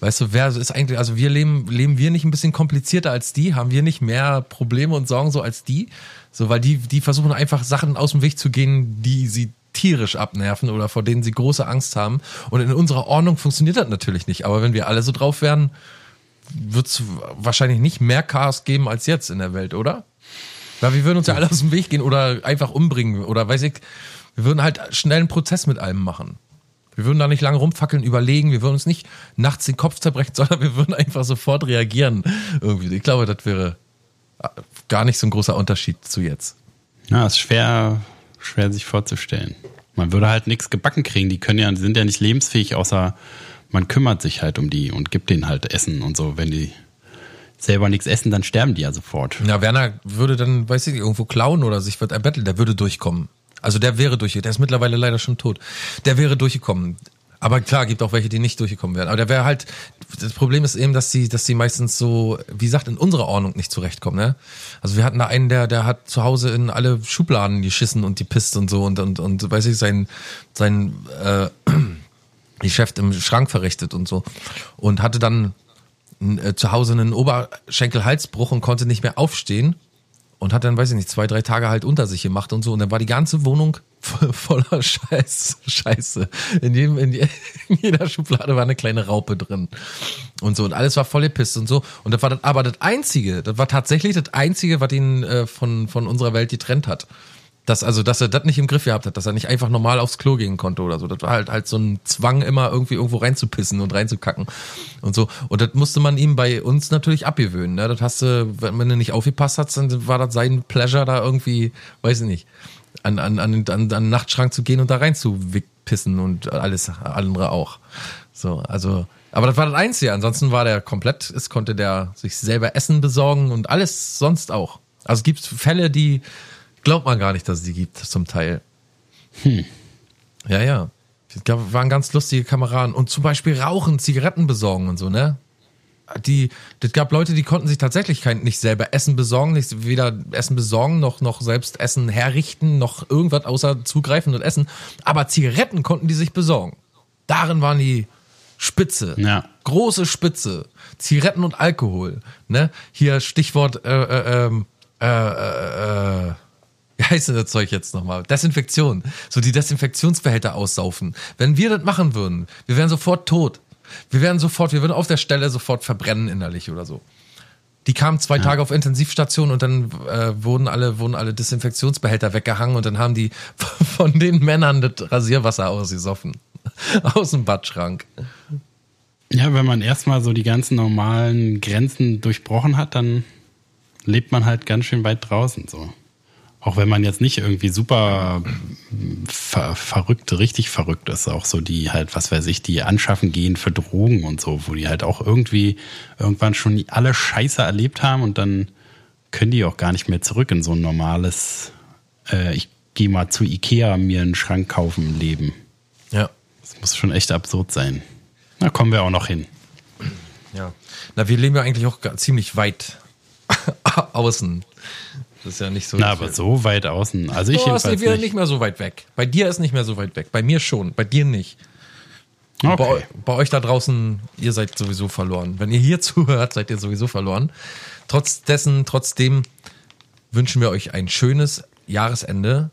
Weißt du, wer ist eigentlich, also wir leben, leben wir nicht ein bisschen komplizierter als die? Haben wir nicht mehr Probleme und Sorgen so als die? So, weil die, die versuchen einfach Sachen aus dem Weg zu gehen, die sie tierisch abnerven oder vor denen sie große Angst haben. Und in unserer Ordnung funktioniert das natürlich nicht. Aber wenn wir alle so drauf wären, wird es wahrscheinlich nicht mehr Chaos geben als jetzt in der Welt, oder? Weil wir würden uns ja alle aus dem Weg gehen oder einfach umbringen oder weiß ich, wir würden halt schnell einen Prozess mit allem machen. Wir würden da nicht lange rumfackeln, überlegen, wir würden uns nicht nachts den Kopf zerbrechen, sondern wir würden einfach sofort reagieren. Irgendwie. Ich glaube, das wäre äh, gar nicht so ein großer Unterschied zu jetzt. Ja, ist schwer, schwer sich vorzustellen. Man würde halt nichts gebacken kriegen. Die können ja, die sind ja nicht lebensfähig, außer man kümmert sich halt um die und gibt denen halt Essen und so. Wenn die selber nichts essen, dann sterben die ja sofort. Ja, Werner würde dann, weiß ich nicht, irgendwo klauen oder sich wird erbetteln, der würde durchkommen. Also der wäre durchgekommen. Der ist mittlerweile leider schon tot. Der wäre durchgekommen. Aber klar, gibt auch welche, die nicht durchgekommen wären. Aber der wäre halt, das Problem ist eben, dass die, dass die meistens so, wie gesagt, in unserer Ordnung nicht zurechtkommen, ne? Also wir hatten da einen, der, der hat zu Hause in alle Schubladen geschissen und die pisst und so und, und, und, weiß ich, sein, sein, äh, Geschäft im Schrank verrichtet und so. Und hatte dann äh, zu Hause einen Oberschenkelhalsbruch und konnte nicht mehr aufstehen und hat dann, weiß ich nicht, zwei, drei Tage halt unter sich gemacht und so. Und dann war die ganze Wohnung vo- voller Scheiß, Scheiße. In, jedem, in, in jeder Schublade war eine kleine Raupe drin. Und so. Und alles war voll gepisst und so. Und das war das, aber das Einzige, das war tatsächlich das Einzige, was ihn äh, von, von unserer Welt getrennt hat. Dass, also, dass er das nicht im Griff gehabt hat, dass er nicht einfach normal aufs Klo gehen konnte oder so. Das war halt halt so ein Zwang, immer irgendwie irgendwo reinzupissen und reinzukacken und so. Und das musste man ihm bei uns natürlich abgewöhnen. Ne? Das hast du, wenn du nicht aufgepasst hast, dann war das sein Pleasure, da irgendwie, weiß ich nicht, an, an, an, an, an den Nachtschrank zu gehen und da rein zu pissen und alles andere auch. So, also, aber das war das Einzige. Ansonsten war der komplett, es konnte der sich selber Essen besorgen und alles sonst auch. Also es gibt Fälle, die glaubt man gar nicht, dass es die gibt, zum Teil. Ja, ja. Es gab, waren ganz lustige Kameraden. Und zum Beispiel Rauchen, Zigaretten besorgen und so, ne? Die, das gab Leute, die konnten sich tatsächlich kein, nicht selber Essen besorgen, nicht weder Essen besorgen, noch, noch selbst Essen herrichten, noch irgendwas außer zugreifen und essen. Aber Zigaretten konnten die sich besorgen. Darin waren die Spitze. Ja. Große Spitze. Zigaretten und Alkohol. Ne? Hier Stichwort, äh, äh, ähm, äh, äh, äh, wie heißt denn das Zeug jetzt nochmal? Desinfektion. So die Desinfektionsbehälter aussaufen. Wenn wir das machen würden, wir wären sofort tot. Wir wären sofort, wir würden auf der Stelle sofort verbrennen innerlich oder so. Die kamen zwei Tage auf Intensivstation und dann äh, wurden alle wurden alle Desinfektionsbehälter weggehangen und dann haben die von den Männern das Rasierwasser ausgesoffen aus dem Badschrank. Ja, wenn man erstmal so die ganzen normalen Grenzen durchbrochen hat, dann lebt man halt ganz schön weit draußen so. Auch wenn man jetzt nicht irgendwie super ver verrückt, richtig verrückt ist, auch so die halt, was weiß ich, die anschaffen gehen für Drogen und so, wo die halt auch irgendwie irgendwann schon alle Scheiße erlebt haben und dann können die auch gar nicht mehr zurück in so ein normales, äh, ich gehe mal zu Ikea mir einen Schrank kaufen Leben. Ja. Das muss schon echt absurd sein. Da kommen wir auch noch hin. Ja. Na, wir leben ja eigentlich auch ziemlich weit außen. Das ist ja nicht so. Na, aber so weit außen. Also ich Oh, ist jedenfalls wieder nicht. nicht mehr so weit weg. Bei dir ist nicht mehr so weit weg. Bei mir schon. Bei dir nicht. Bei, Okay. eu- bei euch da draußen, ihr seid sowieso verloren. Wenn ihr hier zuhört, seid ihr sowieso verloren. Trotz dessen, trotzdem wünschen wir euch ein schönes Jahresende.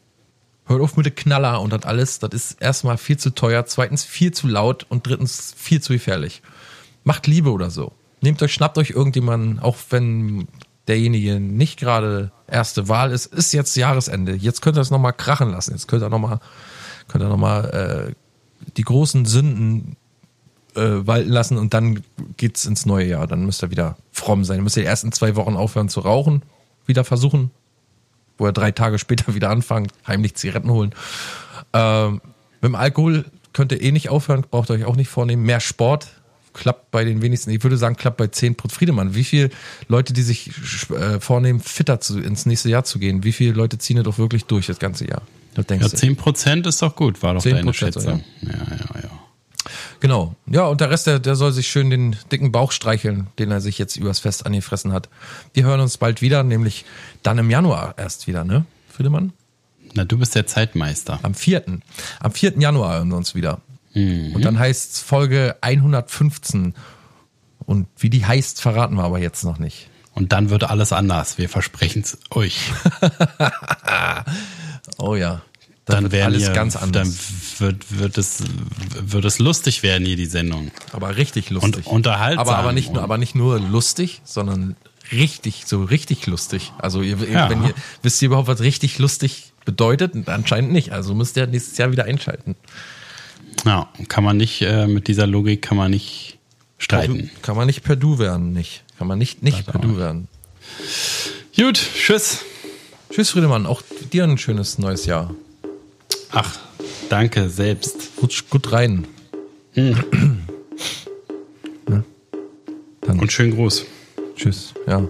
Hört auf mit dem Knaller und das alles. Das ist erstmal viel zu teuer, zweitens viel zu laut und drittens viel zu gefährlich. Macht Liebe oder so. Nehmt euch, schnappt euch irgendjemanden, auch wenn derjenige nicht gerade erste Wahl ist, ist jetzt Jahresende. Jetzt könnt ihr es nochmal krachen lassen. Jetzt könnt ihr nochmal, könnt ihr nochmal äh, die großen Sünden äh, walten lassen und dann geht's ins neue Jahr. Dann müsst ihr wieder fromm sein. Dann müsst ihr die ersten zwei Wochen aufhören zu rauchen, wieder versuchen, wo ihr drei Tage später wieder anfangen, heimlich Zigaretten holen. Ähm, mit dem Alkohol könnt ihr eh nicht aufhören, braucht ihr euch auch nicht vornehmen. Mehr Sport klappt bei den wenigsten. Ich würde sagen, klappt bei 10 Prozent. Friedemann, wie viele Leute, die sich äh, vornehmen, fitter zu, ins nächste Jahr zu gehen, wie viele Leute ziehen das auch wirklich durch das ganze Jahr? Was denkst Ja, du? 10 Prozent ist doch gut, war doch deine 10%, Schätzung. Ja, ja, ja. Genau. Ja, und der Rest, der, der soll sich schön den dicken Bauch streicheln, den er sich jetzt übers Fest angefressen hat. Wir hören uns bald wieder, nämlich dann im Januar erst wieder, ne? Friedemann? Na, du bist der Zeitmeister. Am 4. Am 4. Januar hören wir uns wieder. Und dann heißt Folge 115. Und wie die heißt, verraten wir aber jetzt noch nicht. Und dann wird alles anders. Wir versprechen es euch. Oh ja. Dann wird werden alles hier, ganz anders. Dann wird, wird, es, wird es lustig werden hier, die Sendung. aber richtig lustig. Und unterhaltsam. aber, aber, nicht nur, aber nicht nur lustig, sondern richtig, so richtig lustig. Also ihr, Ja. wenn ihr, wisst ihr überhaupt, was richtig lustig bedeutet? Anscheinend nicht. Also müsst ihr nächstes Jahr wieder einschalten. Ja, kann man nicht, äh, mit dieser Logik kann man nicht streiten. Kann man nicht per Du werden, nicht. Kann man nicht, nicht Das per auch Du nicht. werden. Gut, tschüss. Tschüss, Friedemann. Auch dir ein schönes neues Jahr. Ach, danke selbst. Rutsch gut rein. Und schönen Gruß. Tschüss. Ja.